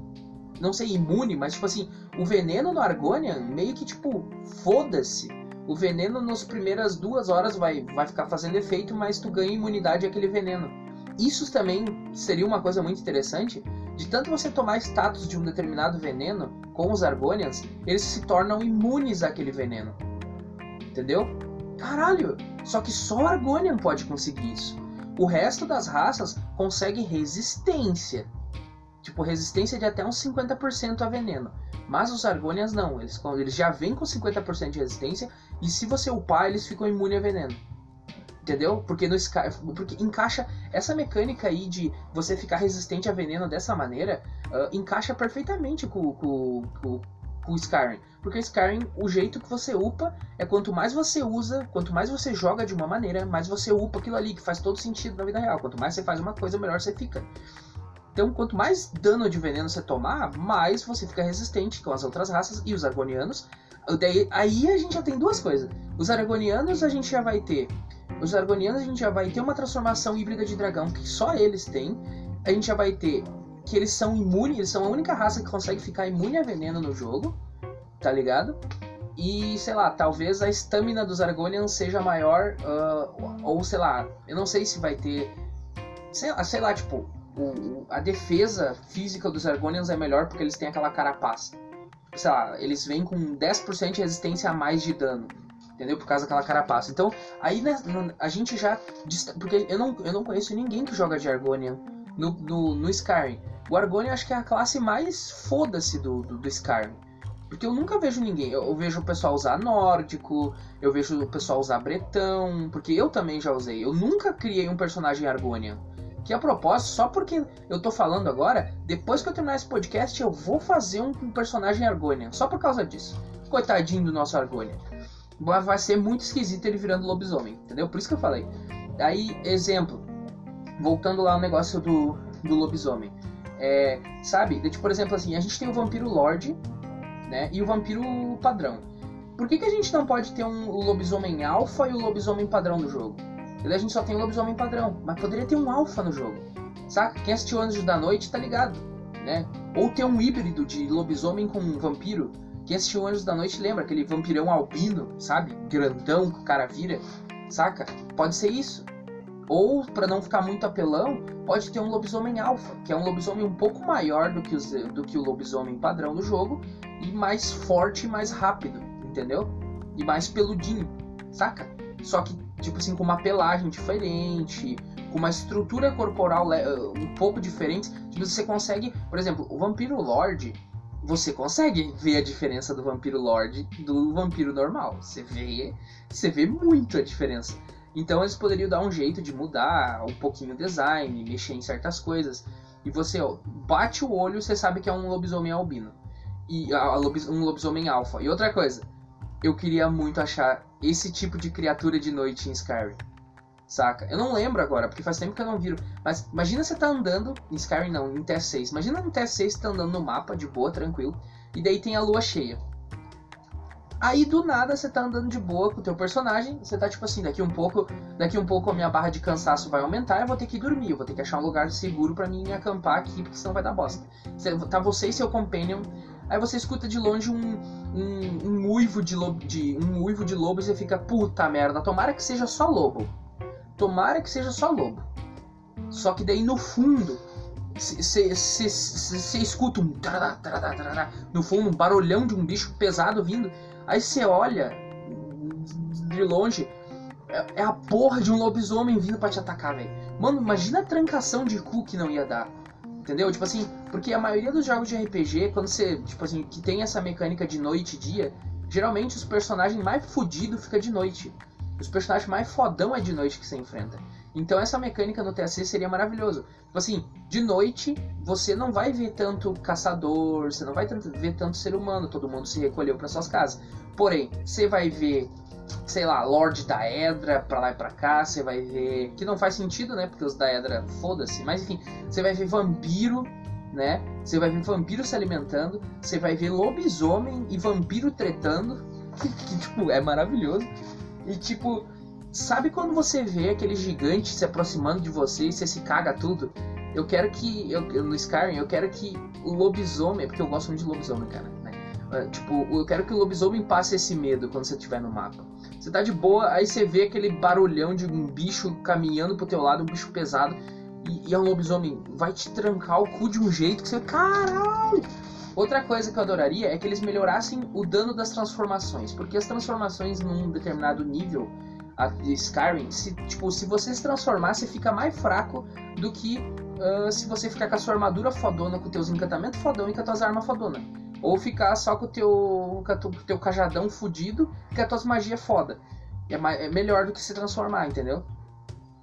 Não sei, imune, mas tipo assim, o veneno no Argonian meio que tipo, foda-se. O veneno nas primeiras duas horas vai, vai ficar fazendo efeito, mas tu ganha imunidade àquele veneno. Isso também seria uma coisa muito interessante. De tanto você tomar status de um determinado veneno com os Argonians, eles se tornam imunes àquele veneno. Entendeu? Caralho! Só que só o Argonian pode conseguir isso. O resto das raças consegue resistência. Tipo, resistência de até uns 50% a veneno. Mas os Argonians não, eles, eles já vêm com 50% de resistência e se você upar, eles ficam imunes a veneno. Entendeu? Porque, no Sky, porque encaixa essa mecânica aí de você ficar resistente a veneno dessa maneira, uh, encaixa perfeitamente com, com, com, com o Skyrim. Porque o Skyrim, o jeito que você upa é quanto mais você usa, quanto mais você joga de uma maneira, mais você upa aquilo ali, que faz todo sentido na vida real. Quanto mais você faz uma coisa, melhor você fica. Então, quanto mais dano de veneno você tomar, mais você fica resistente com as outras raças e os argonianos. Daí, aí a gente já tem duas coisas. Os argonianos a gente já vai ter. Os argonianos a gente já vai ter uma transformação híbrida de dragão que só eles têm. A gente já vai ter que eles são imunes, eles são a única raça que consegue ficar imune a veneno no jogo tá ligado? E, sei lá, talvez a estamina dos Argonians seja maior, uh, ou sei lá, eu não sei se vai ter. Sei lá, sei lá tipo, o, a defesa física dos Argonians é melhor porque eles têm aquela carapaça. Sei lá, eles vêm com 10% de resistência a mais de dano. Entendeu? Por causa daquela carapaça. Então, aí né, a gente já. Porque eu não, eu não conheço ninguém que joga de Argonian no, no, no Skyrim. O Argonian acho que é a classe mais foda-se do, do, do Skyrim. Porque eu nunca vejo ninguém. Eu, vejo o pessoal usar nórdico, eu vejo o pessoal usar bretão, porque eu também já usei. Eu nunca criei um personagem Argonian. Que a propósito, só porque eu tô falando agora, depois que eu terminar esse podcast, eu vou fazer um, personagem Argonian. Só por causa disso. Coitadinho do nosso Argonian. Vai ser muito esquisito ele virando lobisomem, entendeu? Por isso que eu falei. Aí, exemplo. Voltando lá ao negócio do, do lobisomem. É, sabe? Tipo, por exemplo, assim, a gente tem o Vampiro Lorde, né? E o vampiro padrão. Por que, que a gente não pode ter um lobisomem alfa e o lobisomem padrão no jogo? A gente só tem o lobisomem padrão, mas poderia ter um alfa no jogo. Saca? Quem assistiu Anjos da Noite tá ligado, né? Ou ter um híbrido de lobisomem com um vampiro. Quem assistiu Anjos da Noite lembra aquele vampirão albino, sabe? Grandão que o cara vira, saca? Pode ser isso. Ou, para não ficar muito apelão, pode ter um lobisomem alfa, que é um lobisomem um pouco maior do que, os, do que o lobisomem padrão do jogo, e mais forte e mais rápido, entendeu? E mais peludinho, saca? Só que, tipo assim, com uma pelagem diferente, com uma estrutura corporal um pouco diferente. Tipo, você consegue, por exemplo, o Vampiro Lord, você consegue ver a diferença do Vampiro Lord do Vampiro normal. Você vê, você vê muito a diferença. Então eles poderiam dar um jeito de mudar um pouquinho o design, mexer em certas coisas. E você ó, bate o olho, você sabe que é um lobisomem albino e a, a um lobisomem alfa. E outra coisa, eu queria muito achar esse tipo de criatura de noite em Skyrim. Saca? Eu não lembro agora, porque faz tempo que eu não viro. Mas imagina você tá andando em Skyrim não, em TS6. Imagina no TS6 você tá andando no mapa de boa, tranquilo, e daí tem a lua cheia. Aí do nada você tá andando de boa com o teu personagem, você tá tipo assim, daqui um pouco, daqui um pouco a minha barra de cansaço vai aumentar, eu vou ter que dormir, eu vou ter que achar um lugar seguro para mim acampar aqui, porque senão vai dar bosta. Tá você e seu companion Aí você escuta de longe um, um, um uivo de lobo, de, um uivo de lobo e você fica, puta merda, tomara que seja só lobo. Tomara que seja só lobo. Só que daí no fundo, você escuta um no fundo, um barulhão de um bicho pesado vindo. Aí você olha de longe, é, é a porra de um lobisomem vindo para te atacar, velho. Mano, imagina a trancação de cu que não ia dar. Entendeu? Tipo assim, porque a maioria dos jogos de RPG, quando você, tipo assim, que tem essa mecânica de noite e dia, geralmente os personagens mais fodidos fica de noite. Os personagens mais fodão é de noite que você enfrenta. Então essa mecânica no TSC seria maravilhoso. Tipo assim, de noite você não vai ver tanto caçador, você não vai ver tanto ser humano, todo mundo se recolheu para suas casas. Porém, você vai ver sei lá, Lorde da Edra pra lá e pra cá, você vai ver. Que não faz sentido, né? Porque os da Edra, foda-se. Mas enfim, você vai ver vampiro, né? Você vai ver vampiro se alimentando, você vai ver lobisomem e vampiro tretando, que tipo, é maravilhoso. E tipo, sabe quando você vê aquele gigante se aproximando de você e você se caga tudo? Eu quero que, eu, no Skyrim, eu quero que o lobisomem, porque eu gosto muito de lobisomem, cara, né? Tipo, eu quero que o lobisomem passe esse medo quando você estiver no mapa. Você tá de boa, aí você vê aquele barulhão de um bicho caminhando pro teu lado, um bicho pesado, e, e é um lobisomem. Vai te trancar o cu de um jeito que você. Caralho! Outra coisa que eu adoraria é que eles melhorassem o dano das transformações, porque as transformações num determinado nível de Skyrim, se, tipo, se você se transformar, você fica mais fraco do que uh, se você ficar com a sua armadura fodona, com teus encantamentos fodão e com as tuas armas fodona. Ou ficar só com o teu, com o teu cajadão fudido e com as tuas magias foda. É, é melhor do que se transformar, entendeu?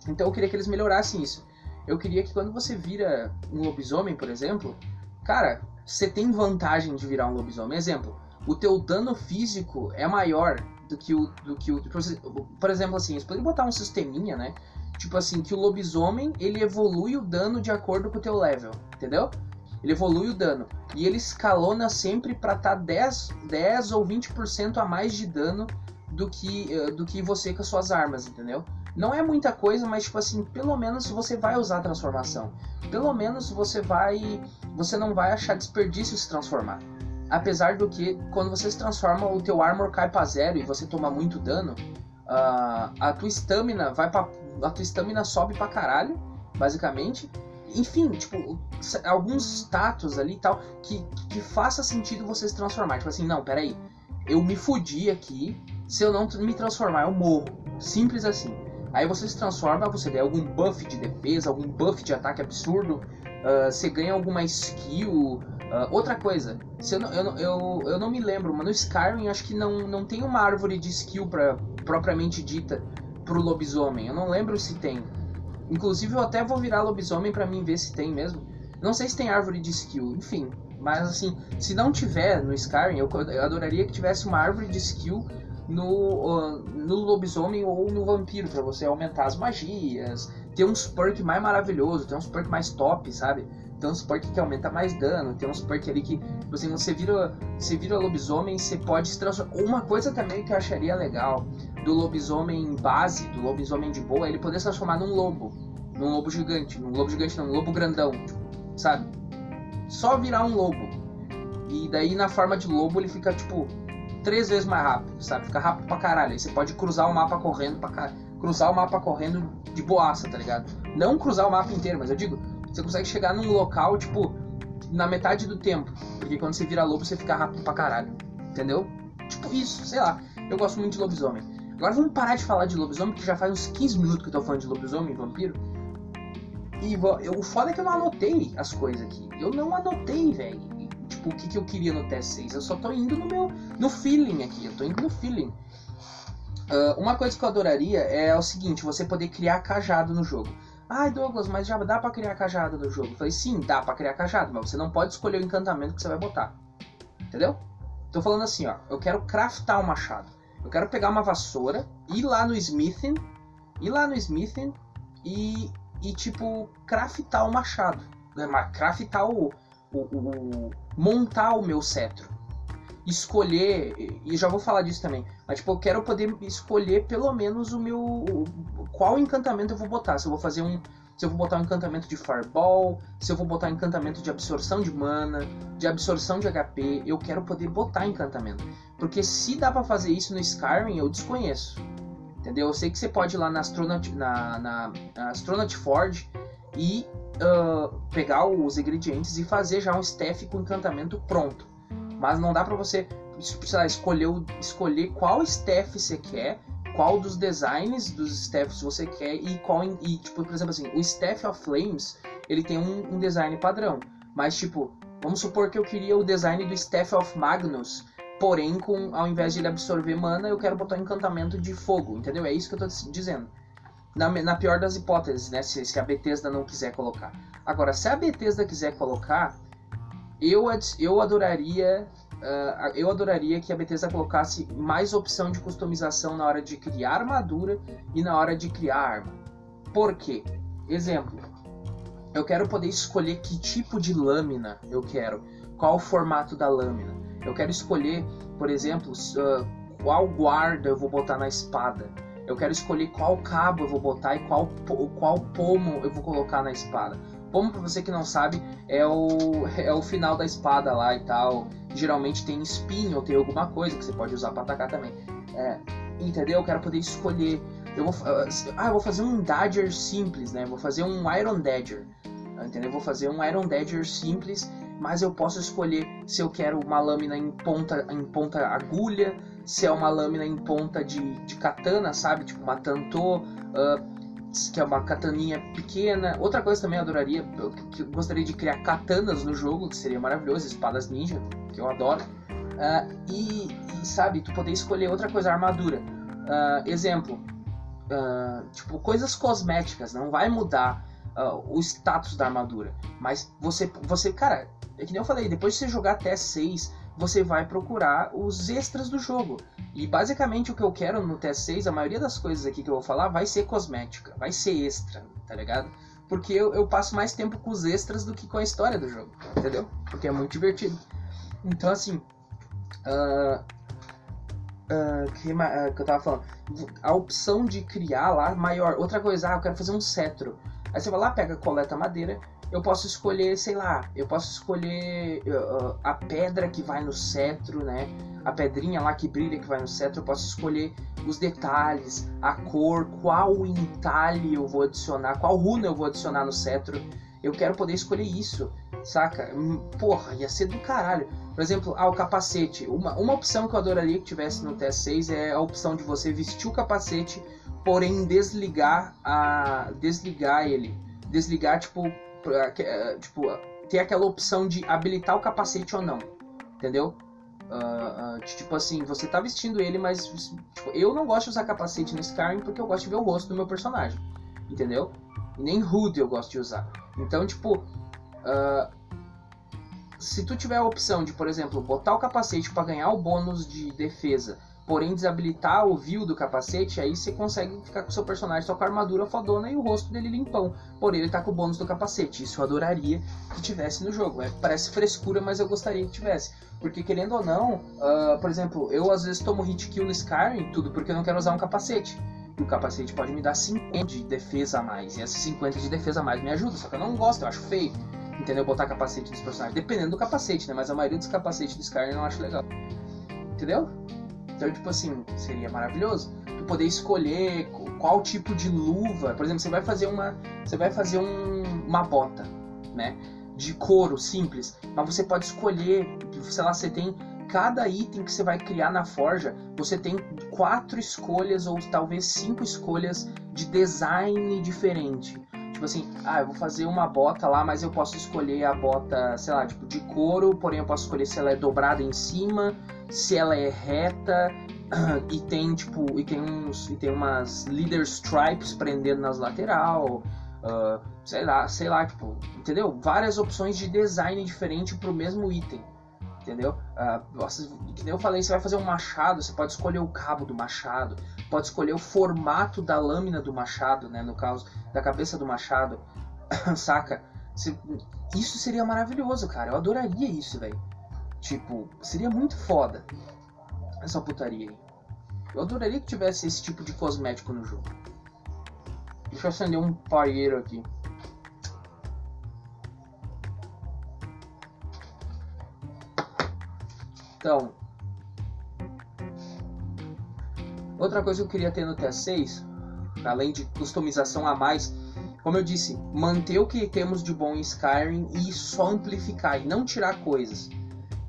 Então eu queria que eles melhorassem isso. Eu queria que quando você vira um lobisomem, por exemplo, cara, você tem vantagem de virar um lobisomem. Exemplo, o teu dano físico é maior do que o. Do que o por exemplo, assim, eles poderiam botar um sisteminha, né? Tipo assim, que o lobisomem ele evolui o dano de acordo com o teu level, entendeu? Ele evolui o dano. E ele escalona sempre para estar tá 10, 10 ou 20% a mais de dano do que, uh, do que você com as suas armas, entendeu? Não é muita coisa, mas tipo assim, pelo menos você vai usar a transformação. Pelo menos você vai. Você não vai achar desperdício se transformar. Apesar do que, quando você se transforma, o teu armor cai para zero e você toma muito dano, uh, a tua estamina vai pra, A tua estamina sobe pra caralho, basicamente. Enfim, tipo, alguns status ali e tal que, que faça sentido você se transformar. Tipo assim, não, peraí. Eu me fudi aqui. Se eu não me transformar, eu morro. Simples assim. Aí você se transforma, você ganha algum buff de defesa, algum buff de ataque absurdo, uh, você ganha alguma skill. Uh, outra coisa, se eu, não, eu, eu, eu não me lembro, mas no Skyrim acho que não, não tem uma árvore de skill pra, propriamente dita pro lobisomem. Eu não lembro se tem. Inclusive eu até vou virar lobisomem para mim ver se tem mesmo. Não sei se tem árvore de skill, enfim. Mas assim, se não tiver no Skyrim, eu, eu adoraria que tivesse uma árvore de skill no, no lobisomem ou no vampiro, para você aumentar as magias, ter uns perk mais maravilhoso, ter uns perk mais top, sabe? Tem uns perk que aumenta mais dano, tem uns perk ali que tipo assim, você vira, você vira lobisomem, você pode se transformar. Uma coisa também que eu acharia legal do lobisomem base, do lobisomem de boa, ele poder se transformar num lobo, num lobo gigante, num lobo gigante, não, num lobo grandão, sabe? Só virar um lobo. E daí na forma de lobo ele fica tipo três vezes mais rápido, sabe? Fica rápido pra caralho. Aí você pode cruzar o mapa correndo pra caralho. Cruzar o mapa correndo de boaça, tá ligado? Não cruzar o mapa inteiro, mas eu digo, você consegue chegar num local, tipo, na metade do tempo. Porque quando você vira lobo, você fica rápido pra caralho. Entendeu? Tipo isso, sei lá. Eu gosto muito de lobisomem. Agora vamos parar de falar de lobisomem, que já faz uns 15 minutos que eu tô falando de lobisomem e vampiro. E eu, o foda é que eu não anotei as coisas aqui. Eu não anotei, velho tipo, o que, que eu queria no TS6. Eu só tô indo no meu no feeling aqui, eu tô indo no feeling. Uh, uma coisa que eu adoraria é o seguinte, você poder criar cajado no jogo. Ai, Douglas, mas já dá para criar cajado no jogo? Eu falei, sim, dá para criar cajado, mas você não pode escolher o encantamento que você vai botar. Entendeu? Tô falando assim, ó, eu quero craftar o um machado. Eu quero pegar uma vassoura, ir lá no smithing, ir lá no smithing e, e tipo, craftar o machado. Né, craftar o, o, o, montar o meu cetro. Escolher, e já vou falar disso também, mas tipo, eu quero poder escolher pelo menos o meu. O, qual encantamento eu vou botar. Se eu vou fazer um. Se eu vou botar um encantamento de Fireball, se eu vou botar um encantamento de absorção de mana, de absorção de HP, eu quero poder botar encantamento. Porque se dá para fazer isso no Skyrim, eu desconheço. Entendeu? Eu sei que você pode ir lá na Astronaut, na, na, na Astronaut Forge e uh, pegar os ingredientes e fazer já um staff com encantamento pronto. Mas não dá para você lá, escolher, escolher qual staff você quer, qual dos designs dos staffs você quer e qual e tipo por exemplo assim o staff of flames ele tem um, um design padrão mas tipo vamos supor que eu queria o design do staff of magnus porém com ao invés de ele absorver mana eu quero botar um encantamento de fogo entendeu é isso que eu tô dizendo na, na pior das hipóteses, né? Se, se, a Bethesda não quiser colocar. Agora, se a Bethesda quiser colocar, eu, eu adoraria uh, eu adoraria que a Bethesda colocasse mais opção de customização na hora de criar armadura e na hora de criar arma. Por quê? Exemplo, eu quero poder escolher que tipo de lâmina eu quero, qual o formato da lâmina. Eu quero escolher, por exemplo, uh, qual guarda eu vou botar na espada. Eu quero escolher qual cabo eu vou botar e qual, qual pomo eu vou colocar na espada. Pomo, pra você que não sabe, é o, é o final da espada lá e tal. Geralmente tem espinho ou tem alguma coisa que você pode usar para atacar também. É, entendeu? Eu quero poder escolher. Eu vou, ah, eu vou fazer um Dagger simples, né? Vou fazer um Iron Dagger. Entendeu? Eu vou fazer um Iron Dagger simples, mas eu posso escolher se eu quero uma lâmina em ponta, em ponta agulha, se é uma lâmina em ponta de, de katana, sabe? Tipo uma tantô, uh, que é uma kataninha pequena. Outra coisa também eu adoraria, eu, eu, gostaria de criar katanas no jogo, que seria maravilhoso, espadas ninja, que eu adoro. Uh, e, e, sabe, tu poder escolher outra coisa, armadura. Uh, exemplo, tipo, coisas cosméticas, não vai mudar o status da armadura. Mas você, você, cara, é que nem eu falei, depois de você jogar até 6, você vai procurar os extras do jogo. E basicamente o que eu quero no TS6, a maioria das coisas aqui que eu vou falar vai ser cosmética, vai ser extra, tá ligado? Porque eu, eu passo mais tempo com os extras do que com a história do jogo, entendeu? Porque é muito divertido. Então assim. Uh, uh, que, uh, que eu tava falando. A opção de criar lá maior. Outra coisa, ah, eu quero fazer um cetro. Aí você vai lá, pega, coleta madeira eu posso escolher, sei lá, eu posso escolher uh, a pedra que vai no cetro, né? A pedrinha lá que brilha que vai no cetro, eu posso escolher os detalhes, a cor, qual entalhe eu vou adicionar, qual runa eu vou adicionar no cetro. Eu quero poder escolher isso, saca? Hum, porra, ia ser do caralho. Por exemplo, ah, o capacete. Uma, uma opção que eu adoraria que tivesse no TS6 é a opção de você vestir o capacete, porém desligar a desligar ele. Desligar, tipo, é, tipo, ter aquela opção de habilitar o capacete ou não, entendeu? Uh, uh, tipo assim, você tá vestindo ele, mas tipo, eu não gosto de usar capacete no Skyrim porque eu gosto de ver o rosto do meu personagem, entendeu? E nem hood eu gosto de usar. Então, tipo, uh, se tu tiver a opção de, por exemplo, botar o capacete para ganhar o bônus de defesa porém desabilitar o view do capacete, aí você consegue ficar com o seu personagem só com a armadura fodona e o rosto dele limpão. Porém, ele tá com o bônus do capacete. Isso eu adoraria que tivesse no jogo. É, parece frescura, mas eu gostaria que tivesse. Porque querendo ou não, uh, por exemplo, eu às vezes tomo hit kill no Skyrim, tudo porque eu não quero usar um capacete. E o capacete pode me dar 50 de defesa a mais. E esses 50 de defesa a mais me ajuda, só que eu não gosto, eu acho feio. Entendeu? Botar capacete nos personagens. Dependendo do capacete, né? Mas a maioria dos capacetes do Skyrim eu não acho legal. Entendeu? Então, tipo assim, seria maravilhoso tu poder escolher qual tipo de luva. Por exemplo, você vai fazer uma, você vai fazer um, uma bota, né? De couro simples, mas você pode escolher, sei lá, você tem cada item que você vai criar na forja, você tem quatro escolhas ou talvez cinco escolhas de design diferente. Tipo assim, ah, eu vou fazer uma bota lá, mas eu posso escolher a bota, sei lá, tipo de couro, porém eu posso escolher se ela é dobrada em cima, se ela é reta e tem tipo e tem uns e tem umas leader stripes prendendo nas lateral, uh, sei lá, sei lá, tipo, entendeu? Várias opções de design diferente para o mesmo item. Entendeu? Uh, você, que nem eu falei, você vai fazer um machado, você pode escolher o cabo do machado, pode escolher o formato da lâmina do machado, né? No caso, da cabeça do machado, saca? Isso seria maravilhoso, cara. Eu adoraria isso, velho. Tipo, seria muito foda essa putaria aí. Eu adoraria que tivesse esse tipo de cosmético no jogo. Deixa eu acender um pareiro aqui. Então, outra coisa que eu queria ter no TS6, além de customização a mais, como eu disse, manter o que temos de bom em Skyrim e só amplificar e não tirar coisas.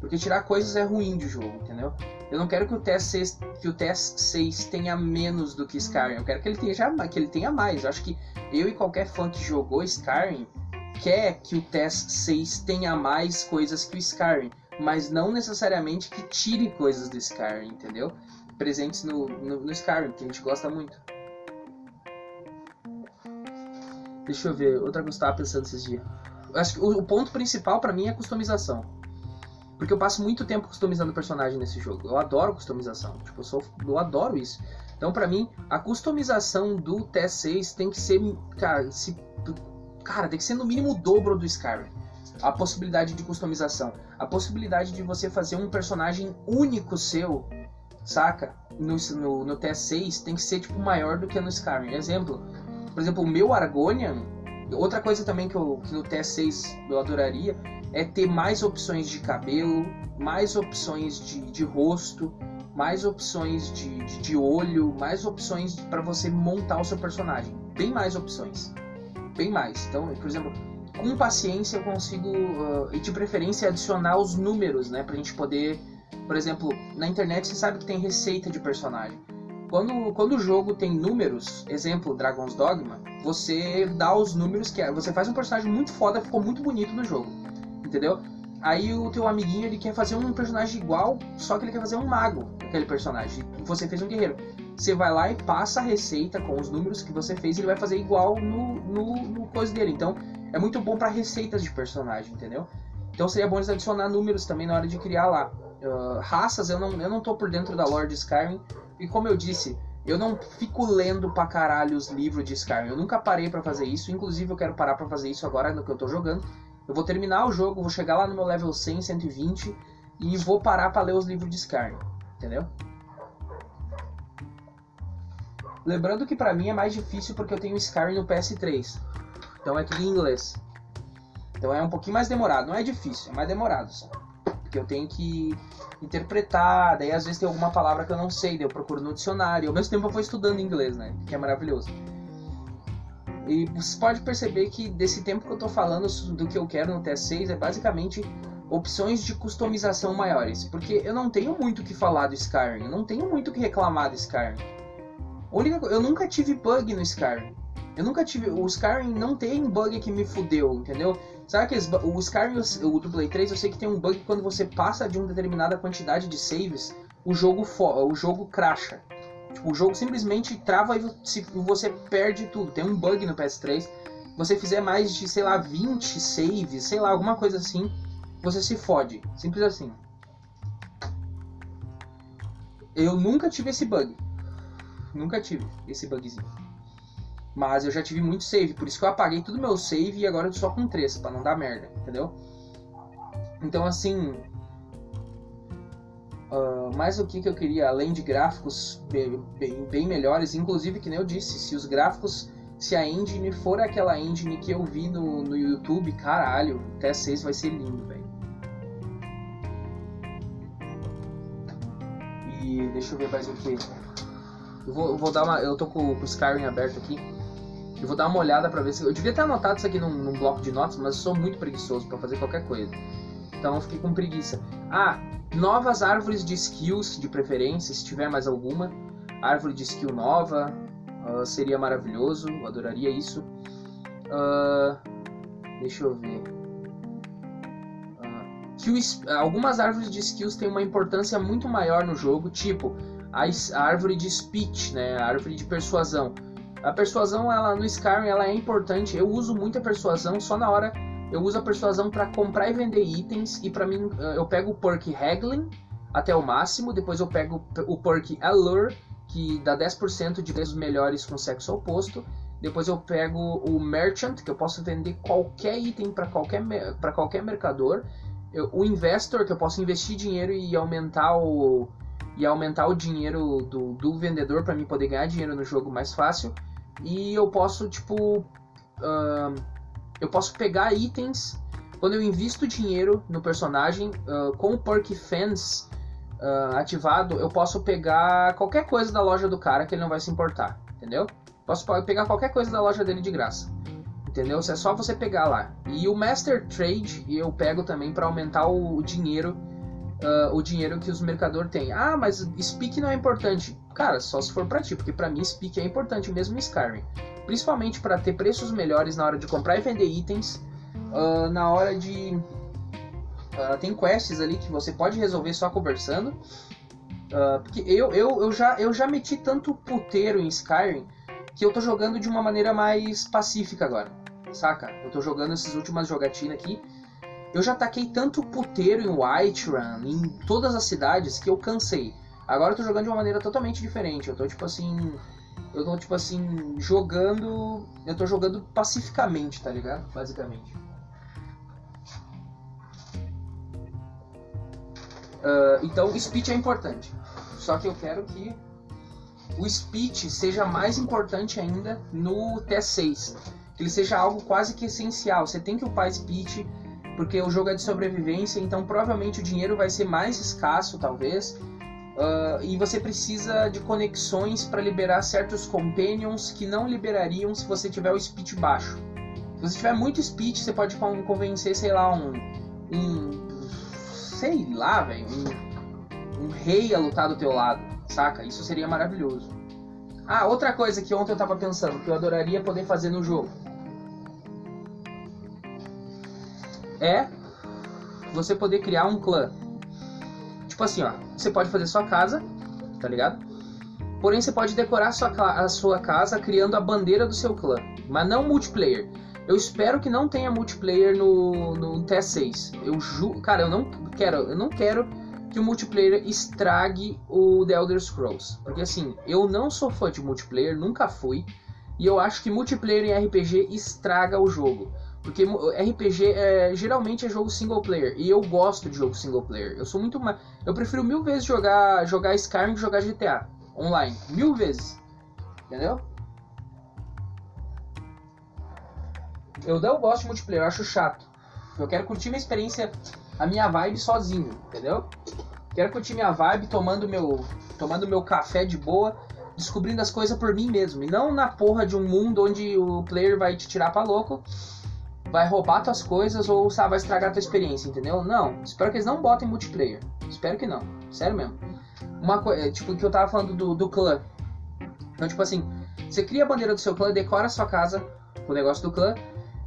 Porque tirar coisas é ruim de jogo, entendeu? Eu não quero que o TS6, que o TS6 tenha menos do que Skyrim. Eu quero que ele tenha, que ele tenha mais. Eu acho que eu e qualquer fã que jogou Skyrim quer que o TS6 tenha mais coisas que o Skyrim. Mas não necessariamente que tire coisas do Skyrim, entendeu? Presentes no, no, no Skyrim, que a gente gosta muito. Deixa eu ver, outra coisa que eu estava pensando esses dias. Acho que o, o ponto principal para mim é a customização Porque eu passo muito tempo customizando personagem nesse jogo. Eu adoro customização. Tipo, eu, sou, eu adoro isso. Então, para mim, a customização do TS6 tem que ser. Cara, se, cara, tem que ser no mínimo o dobro do Skyrim. A possibilidade de customização. A possibilidade de você fazer um personagem único seu, saca? No, no, no TS6 tem que ser tipo maior do que no Skyrim. Exemplo, por exemplo, o meu Argonian. Outra coisa também que, eu, que no TS6 eu adoraria é ter mais opções de cabelo, mais opções de, de rosto, mais opções de, de, de olho, mais opções para você montar o seu personagem. Bem mais opções. Bem mais. Então, por exemplo, com paciência eu consigo, uh, e de preferência, adicionar os números, né? Pra gente poder. Por exemplo, na internet você sabe que tem receita de personagem. Quando, quando o jogo tem números, exemplo, Dragon's Dogma, você dá os números que é. Você faz um personagem muito foda, ficou muito bonito no jogo entendeu? Aí o teu amiguinho ele quer fazer um personagem igual, só que ele quer fazer um mago, aquele personagem. Você fez um guerreiro. Você vai lá e passa a receita com os números que você fez ele vai fazer igual no, no, no coisa dele. Então é muito bom para receitas de personagem, entendeu? Então seria bom eles adicionar números também na hora de criar lá. Uh, raças, eu não, eu não tô por dentro da lore de Skyrim. E como eu disse, eu não fico lendo pra caralho os livros de Skyrim. Eu nunca parei para fazer isso. Inclusive eu quero parar para fazer isso agora no que eu tô jogando. Eu vou terminar o jogo, vou chegar lá no meu level 100, 120 e vou parar para ler os livros de Skyrim, entendeu? Lembrando que para mim é mais difícil porque eu tenho Skyrim no PS3. Então é tudo em inglês. Então é um pouquinho mais demorado. Não é difícil, é mais demorado só. Eu tenho que interpretar, daí às vezes tem alguma palavra que eu não sei, daí eu procuro no dicionário. Ao mesmo tempo eu vou estudando inglês, né? Que é maravilhoso. E você pode perceber que desse tempo que eu estou falando do que eu quero no TS6 é basicamente opções de customização maiores. Porque eu não tenho muito o que falar do Skyrim, eu não tenho muito o que reclamar do Skyrim. Única, eu nunca tive bug no Skyrim. Eu nunca tive. O Skyrim não tem bug que me fudeu, entendeu? Sabe que o Skyrim, o do Play 3, eu sei que tem um bug quando você passa de uma determinada quantidade de saves, o jogo, o jogo cracha. Tipo, o jogo simplesmente trava e você perde tudo. Tem um bug no PS3. Você fizer mais de, sei lá, 20 saves, sei lá, alguma coisa assim, você se fode. Simples assim. Eu nunca tive esse bug. Nunca tive esse bugzinho. Mas eu já tive muito save, por isso que eu apaguei tudo meu save e agora eu tô só com 3, pra não dar merda, entendeu? Então assim, Uh, mais o que, que eu queria, além de gráficos bem, bem, bem, melhores, inclusive que nem eu disse, se os gráficos, se a engine for aquela engine que eu vi no, no YouTube, caralho, o TS6 vai ser lindo, velho. E deixa eu ver mais o que. Eu vou, vou dar uma. Eu tô com, com o Skyrim aberto aqui. Eu vou dar uma olhada pra ver se. Eu devia ter anotado isso aqui num, num bloco de notas, mas eu sou muito preguiçoso para fazer qualquer coisa. Então eu fiquei com preguiça. Ah, Novas árvores de skills, de preferência, se tiver mais alguma. Árvore de skill nova uh, seria maravilhoso, eu adoraria isso. Uh, deixa eu ver. Uh, que algumas árvores de skills têm uma importância muito maior no jogo, tipo a, a árvore de speech, né, a árvore de persuasão. A persuasão, ela no Skyrim, ela é importante. Eu uso muito a persuasão só na hora eu uso a persuasão para comprar e vender itens e para mim eh, eu pego o perk Haggling até o máximo, depois eu pego o perk Allure que dá 10% de preços melhores com sexo oposto. Depois eu pego o Merchant, que eu posso vender qualquer item para qualquer, para qualquer mercador. Eu, o Investor, que eu posso investir dinheiro e aumentar o, e aumentar o dinheiro do, do vendedor para mim poder ganhar dinheiro no jogo mais fácil. E eu posso, tipo, uh, eu posso pegar itens quando eu invisto dinheiro no personagem uh, com o perk fans uh, ativado, eu posso pegar qualquer coisa da loja do cara que ele não vai se importar, entendeu? Posso pegar qualquer coisa da loja dele de graça, entendeu? É só você pegar lá. E o Master Trade eu pego também para aumentar o, dinheiro, uh, o dinheiro que os mercadores têm. Ah, mas Speak não é importante, cara. Só se for para ti, porque para mim Speak é importante mesmo Skyrim principalmente para ter preços melhores na hora de comprar e vender itens, uh, na hora de. Uh, tem quests ali que você pode resolver só conversando. Porque eu, eu, eu, já, eu já meti tanto puteiro em Skyrim que eu tô jogando de uma maneira mais pacífica agora, saca? Eu tô jogando essas últimas jogatinas aqui. Eu já taquei tanto puteiro em Whiterun, em todas as cidades, que eu cansei. Agora eu tô jogando de uma maneira totalmente diferente. Eu tô tipo assim. Eu tô tipo assim. jogando. Eu tô jogando pacificamente, tá ligado? Basicamente. Uh, então, speech é importante. Só que eu quero que o speech seja mais importante ainda no T6. Que ele seja algo quase que essencial. Você tem que upar speech, porque o jogo é de sobrevivência, então provavelmente o dinheiro vai ser mais escasso, talvez. Uh, e você precisa de conexões para liberar certos companions que não liberariam se você tiver o speech baixo. Se você tiver muito speech, você pode convencer, sei lá, um, um sei lá, velho, um, um rei a lutar do teu lado, saca? Isso seria maravilhoso. Ah, outra coisa que ontem eu tava pensando, que eu adoraria poder fazer no jogo. É você poder criar um clã. Tipo assim, ó, você pode fazer sua casa, tá ligado? Porém, você pode decorar a sua, a sua casa criando a bandeira do seu clã, mas não multiplayer. Eu espero que não tenha multiplayer no, no TS6. Eu juro, cara, eu não quero, eu não quero que o multiplayer estrague o The Elder Scrolls, porque assim, eu não sou fã de multiplayer, nunca fui, e eu acho que multiplayer em RPG estraga o jogo. Porque RPG é, geralmente é jogo single player e eu gosto de jogo single player. Eu sou muito mais, eu prefiro mil vezes jogar jogar Skyrim que jogar GTA online, mil vezes. Entendeu? Eu não gosto de multiplayer, eu acho chato. Eu quero curtir minha experiência, a minha vibe sozinho, entendeu? Quero curtir minha vibe tomando meu, tomando meu café de boa, descobrindo as coisas por mim mesmo. E não na porra de um mundo onde o player vai te tirar pra louco, vai roubar tuas coisas ou sabe, vai estragar tua experiência, entendeu? Não. Espero que eles não botem multiplayer. Espero que não. Sério mesmo. Uma coisa, é, tipo, que eu tava falando do, do clã. Então, tipo assim, você cria a bandeira do seu clã, decora a sua casa, o negócio do clã,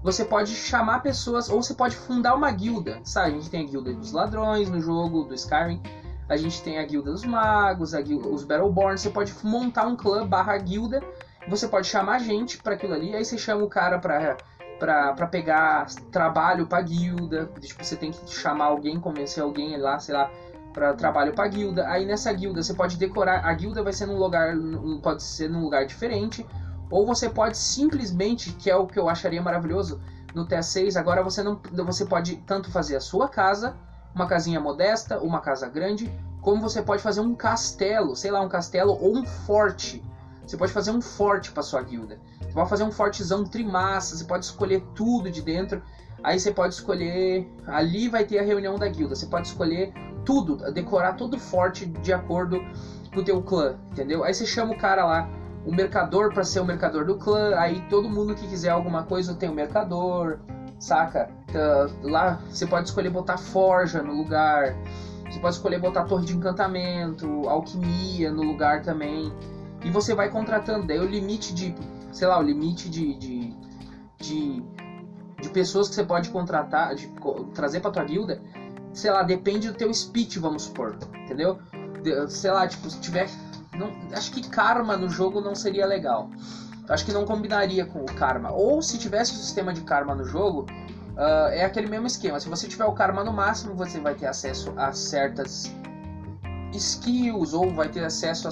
você pode chamar pessoas, ou você pode fundar uma guilda, sabe? A gente tem a guilda dos ladrões no jogo, do Skyrim, a gente tem a guilda dos magos, a guilda, os Battleborn, você pode montar um clã barra guilda, você pode chamar gente para aquilo ali, aí você chama o cara pra, pra, pra pegar trabalho pra guilda, tipo, você tem que chamar alguém, convencer alguém lá, sei lá, para trabalho para guilda. Aí nessa guilda você pode decorar, a guilda vai ser num lugar, pode ser num lugar diferente, ou você pode simplesmente, que é o que eu acharia maravilhoso no TS6, agora você não você pode tanto fazer a sua casa, uma casinha modesta, uma casa grande, como você pode fazer um castelo, sei lá, um castelo ou um forte. Você pode fazer um forte para sua guilda. Você pode fazer um fortezão trimassa, você pode escolher tudo de dentro. Aí você pode escolher, ali vai ter a reunião da guilda. Você pode escolher tudo, decorar todo forte de acordo com o teu clã, entendeu? Aí você chama o cara lá, o mercador para ser o mercador do clã, aí todo mundo que quiser alguma coisa tem o mercador, saca? Uh, lá você pode escolher botar forja no lugar, você pode escolher botar torre de encantamento, alquimia no lugar também. E você vai contratando, daí o limite de, sei lá, o limite de, de, de, de pessoas que você pode contratar, de, trazer para tua guilda, sei lá, depende do teu speech, vamos supor, entendeu? De, sei lá, tipo, se tiver não, acho que karma no jogo não seria legal. Acho que não combinaria com o karma. Ou se tivesse o sistema de karma no jogo, uh, é aquele mesmo esquema. Se você tiver o karma no máximo, você vai ter acesso a certas skills, ou vai ter acesso a.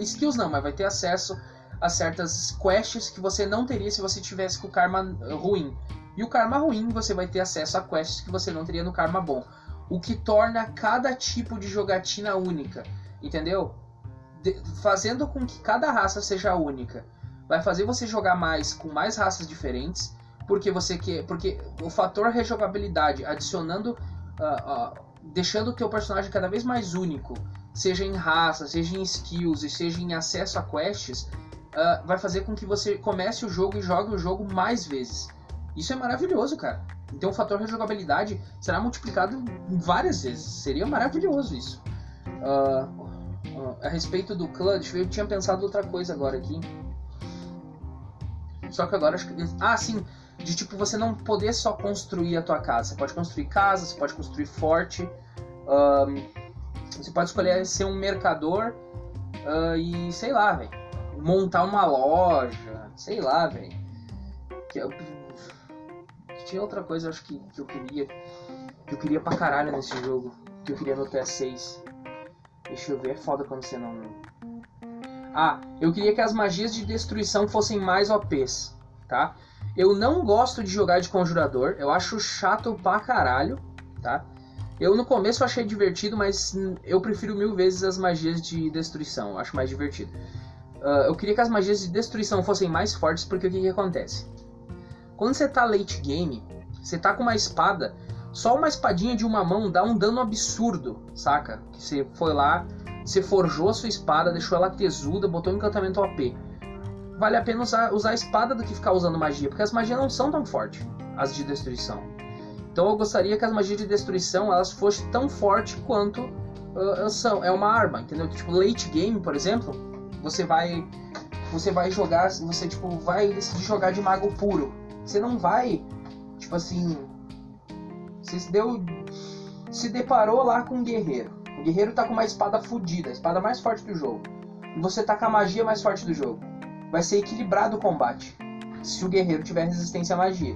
Skills não, mas vai ter acesso a certas quests que você não teria se você tivesse com o karma ruim. E o karma ruim, você vai ter acesso a quests que você não teria no karma bom. O que torna cada tipo de jogatina única. Entendeu? fazendo com que cada raça seja única. Vai fazer você jogar mais com mais raças diferentes, porque você quer, porque o fator rejogabilidade adicionando, uh, uh, deixando o teu personagem cada vez mais único, seja em raça, seja em skills e seja em acesso a quests, uh, vai fazer com que você comece o jogo e jogue o jogo mais vezes. Isso é maravilhoso, cara. Então o fator rejogabilidade será multiplicado várias vezes. Seria maravilhoso isso. Uh, a respeito do clã, eu tinha pensado outra coisa agora aqui. Só que agora acho que. Ah, sim! De tipo, você não poder só construir a tua casa. Você pode construir casa, você pode construir forte. Um, você pode escolher ser um mercador uh, e sei lá, velho. Montar uma loja, sei lá, velho. Tinha outra coisa, acho que, que eu queria. que eu queria pra caralho nesse jogo, que eu queria no PS6. Deixa eu ver, é foda quando você não. Ah, eu queria que as magias de destruição fossem mais OPs, tá? Eu não gosto de jogar de conjurador, eu acho chato pra caralho, tá? Eu no começo achei divertido, mas eu prefiro mil vezes as magias de destruição, eu acho mais divertido. Uh, eu queria que as magias de destruição fossem mais fortes, porque o que, que acontece? Quando você tá late game, você tá com uma espada, só uma espadinha de uma mão dá um dano absurdo, saca? Que você foi lá, você forjou a sua espada, deixou ela tesuda, botou um encantamento OP. Vale a pena usar, usar a espada do que ficar usando magia, porque as magias não são tão fortes, as de destruição. Então eu gostaria que as magias de destruição elas fossem tão fortes quanto uh, são. É uma arma, entendeu? Tipo, late game, por exemplo, você vai. Você vai jogar. Você tipo, vai decidir jogar de mago puro. Você não vai, tipo assim. Você se deu. Se deparou lá com um guerreiro. O guerreiro tá com uma espada fodida, a espada mais forte do jogo. E você tá com a magia mais forte do jogo. Vai ser equilibrado o combate. Se o guerreiro tiver resistência à magia.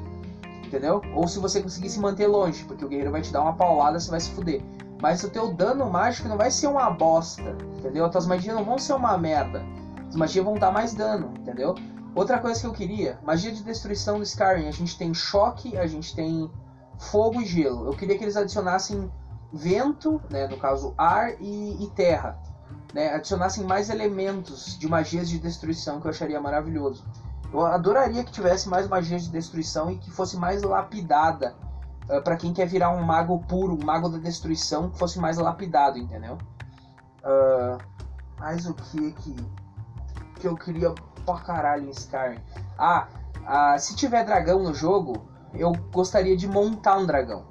Entendeu? Ou se você conseguir se manter longe, porque o guerreiro vai te dar uma paulada, você vai se fuder. Mas o teu dano mágico não vai ser uma bosta, entendeu? As tuas magias não vão ser uma merda. As magias vão dar mais dano, entendeu? Outra coisa que eu queria, magia de destruição do Skyrim. A gente tem choque, a gente tem fogo e gelo. Eu queria que eles adicionassem vento, né, no caso ar e, e terra. Né, adicionassem mais elementos de magias de destruição que eu acharia maravilhoso. Eu adoraria que tivesse mais magias de destruição e que fosse mais lapidada. Uh, eh, para quem quer virar um mago puro, um mago da destruição, que fosse mais lapidado, entendeu? Uh, mais o que que, que eu queria pra caralho em Skyrim. Ah, ah, se tiver dragão no jogo, eu gostaria de montar um dragão.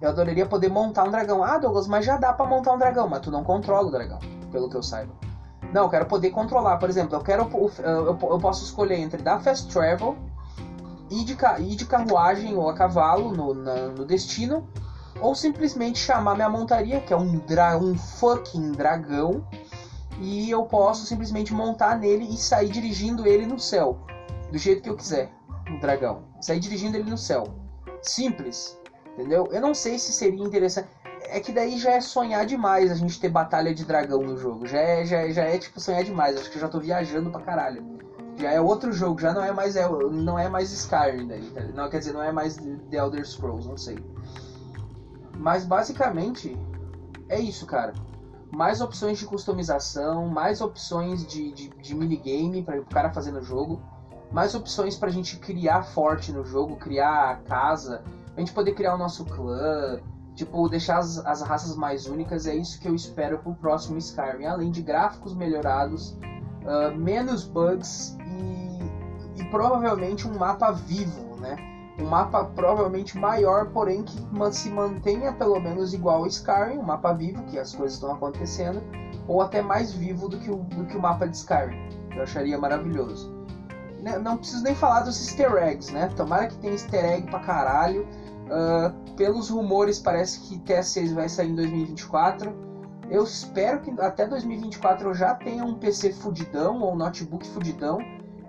Eu adoraria poder montar um dragão. Ah, Douglas, mas já dá para montar um dragão, mas tu não controla o dragão, pelo que eu saiba. Não, eu quero poder controlar. Por exemplo, eu quero eu, posso escolher entre dar fast travel, ir de, ir de carruagem ou a cavalo no, na, no destino, ou simplesmente chamar minha montaria, que é um, dra um fucking dragão, e eu posso simplesmente montar nele e sair dirigindo ele no céu, do jeito que eu quiser, o dragão. Sair dirigindo ele no céu. Simples, entendeu? Eu não sei se seria interessante. É que daí já é sonhar demais a gente ter batalha de dragão no jogo. Já é, já, é, já é tipo sonhar demais. Acho que eu já tô viajando pra caralho. Já é outro jogo, já não é mais, não é mais Skyrim daí. Tá? Não, quer dizer, não é mais The Elder Scrolls, não sei. Mas basicamente é isso, cara mais opções de customização, mais opções de, de, de minigame para o cara fazer no jogo, mais opções para a gente criar forte no jogo, criar casa, a gente poder criar o nosso clã, tipo, deixar as, as raças mais únicas, é isso que eu espero pro próximo Skyrim, além de gráficos melhorados, uh, menos bugs e, e provavelmente um mapa vivo, né? um mapa provavelmente maior, porém que se mantenha pelo menos igual ao Skyrim, um mapa vivo, que as coisas estão acontecendo, ou até mais vivo do que o, do que o mapa de Skyrim. Eu acharia maravilhoso. Né, não preciso nem falar dos easter eggs, né? Tomara que tenha easter egg pra caralho. Uh, pelos rumores, parece que TS6 vai sair em 2024. Eu espero que até 2024 eu já tenha um PC fudidão ou um notebook fudidão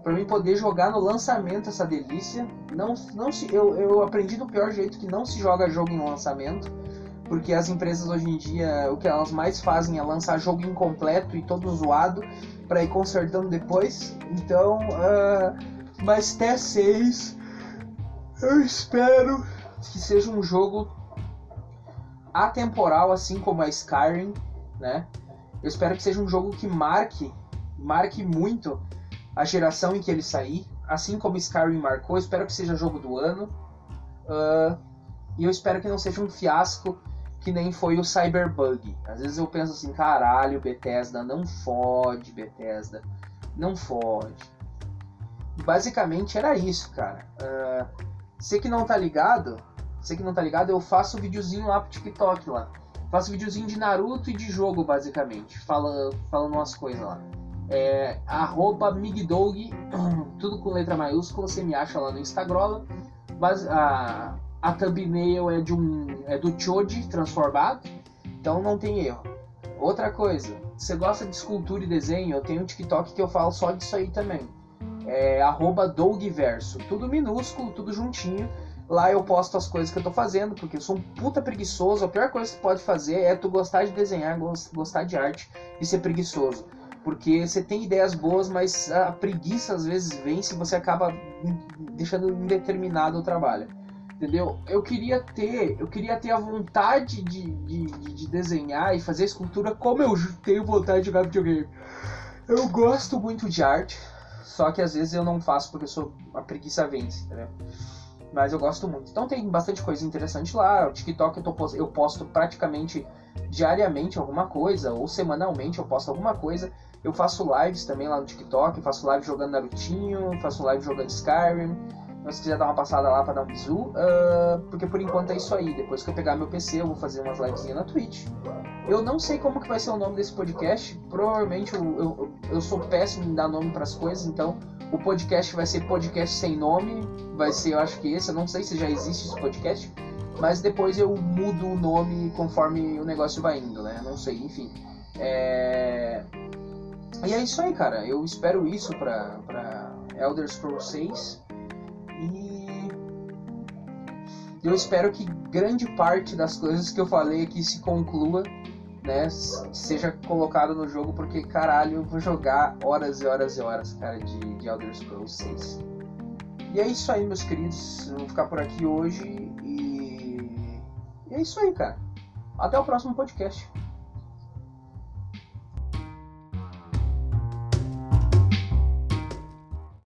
para mim poder jogar no lançamento essa delícia. Não, não se, eu, eu aprendi do pior jeito que não se joga jogo em lançamento, porque as empresas hoje em dia o que elas mais fazem é lançar jogo incompleto e todo zoado para ir consertando depois. Então, uh, mas T6 eu espero que seja um jogo atemporal, assim como a Skyrim, né? Eu espero que seja um jogo que marque, marque muito a geração em que ele sair, assim como Skyrim marcou. Espero que seja jogo do ano. Uh, e eu espero que não seja um fiasco que nem foi o Cyberbug. Às vezes eu penso assim, caralho, Bethesda, não fode, Bethesda, não fode. Basicamente era isso, cara. Uh, você que não tá ligado, você que não tá ligado, eu faço videozinho lá pro TikTok lá. Faço videozinho de Naruto e de jogo, basicamente, fala, falando umas coisas lá é arroba Migdog, tudo com letra maiúscula, você me acha lá no Instagram. Mas a, a thumbnail é, de um, é do Choji transformado, então não tem erro. Outra coisa, você gosta de escultura e desenho, eu tenho um TikTok que eu falo só disso aí também. É Dougverso, tudo minúsculo, tudo juntinho. Lá eu posto as coisas que eu tô fazendo, porque eu sou um puta preguiçoso. A pior coisa que tu pode fazer é tu gostar de desenhar, gostar de arte e ser preguiçoso. Porque você tem ideias boas, mas a preguiça às vezes vem se você acaba deixando indeterminado o trabalho. Entendeu? Eu queria ter, eu queria ter a vontade de, de, de desenhar e fazer escultura como eu tenho vontade de jogar videogame. Eu gosto muito de arte, só que às vezes eu não faço porque eu sou a preguiça vence, entendeu? Mas eu gosto muito. Então tem bastante coisa interessante lá. O TikTok eu, tô, eu posto praticamente diariamente alguma coisa, ou semanalmente eu posto alguma coisa. Eu faço lives também lá no TikTok, faço live jogando Narutinho, faço live jogando Skyrim. Então, se quiser dar uma passada lá pra dar um bisu, uh, porque por enquanto é isso aí. Depois que eu pegar meu PC, eu vou fazer umas livezinhas na Twitch. Eu não sei como que vai ser o nome desse podcast. Provavelmente eu, eu, eu sou péssimo em dar nome para as coisas, então o podcast vai ser podcast sem nome. Vai ser, eu acho que esse. Eu não sei se já existe esse podcast. Mas depois eu mudo o nome conforme o negócio vai indo, né? Não sei, enfim. É... E é isso aí, cara. Eu espero isso pra, pra Elder Scrolls 6. Eu espero que grande parte das coisas que eu falei aqui se conclua, né? Seja colocado no jogo, porque caralho, eu vou jogar horas e horas e horas, cara, de, de Elder Scrolls 6. E é isso aí, meus queridos. Eu vou ficar por aqui hoje e... e é isso aí, cara. Até o próximo podcast.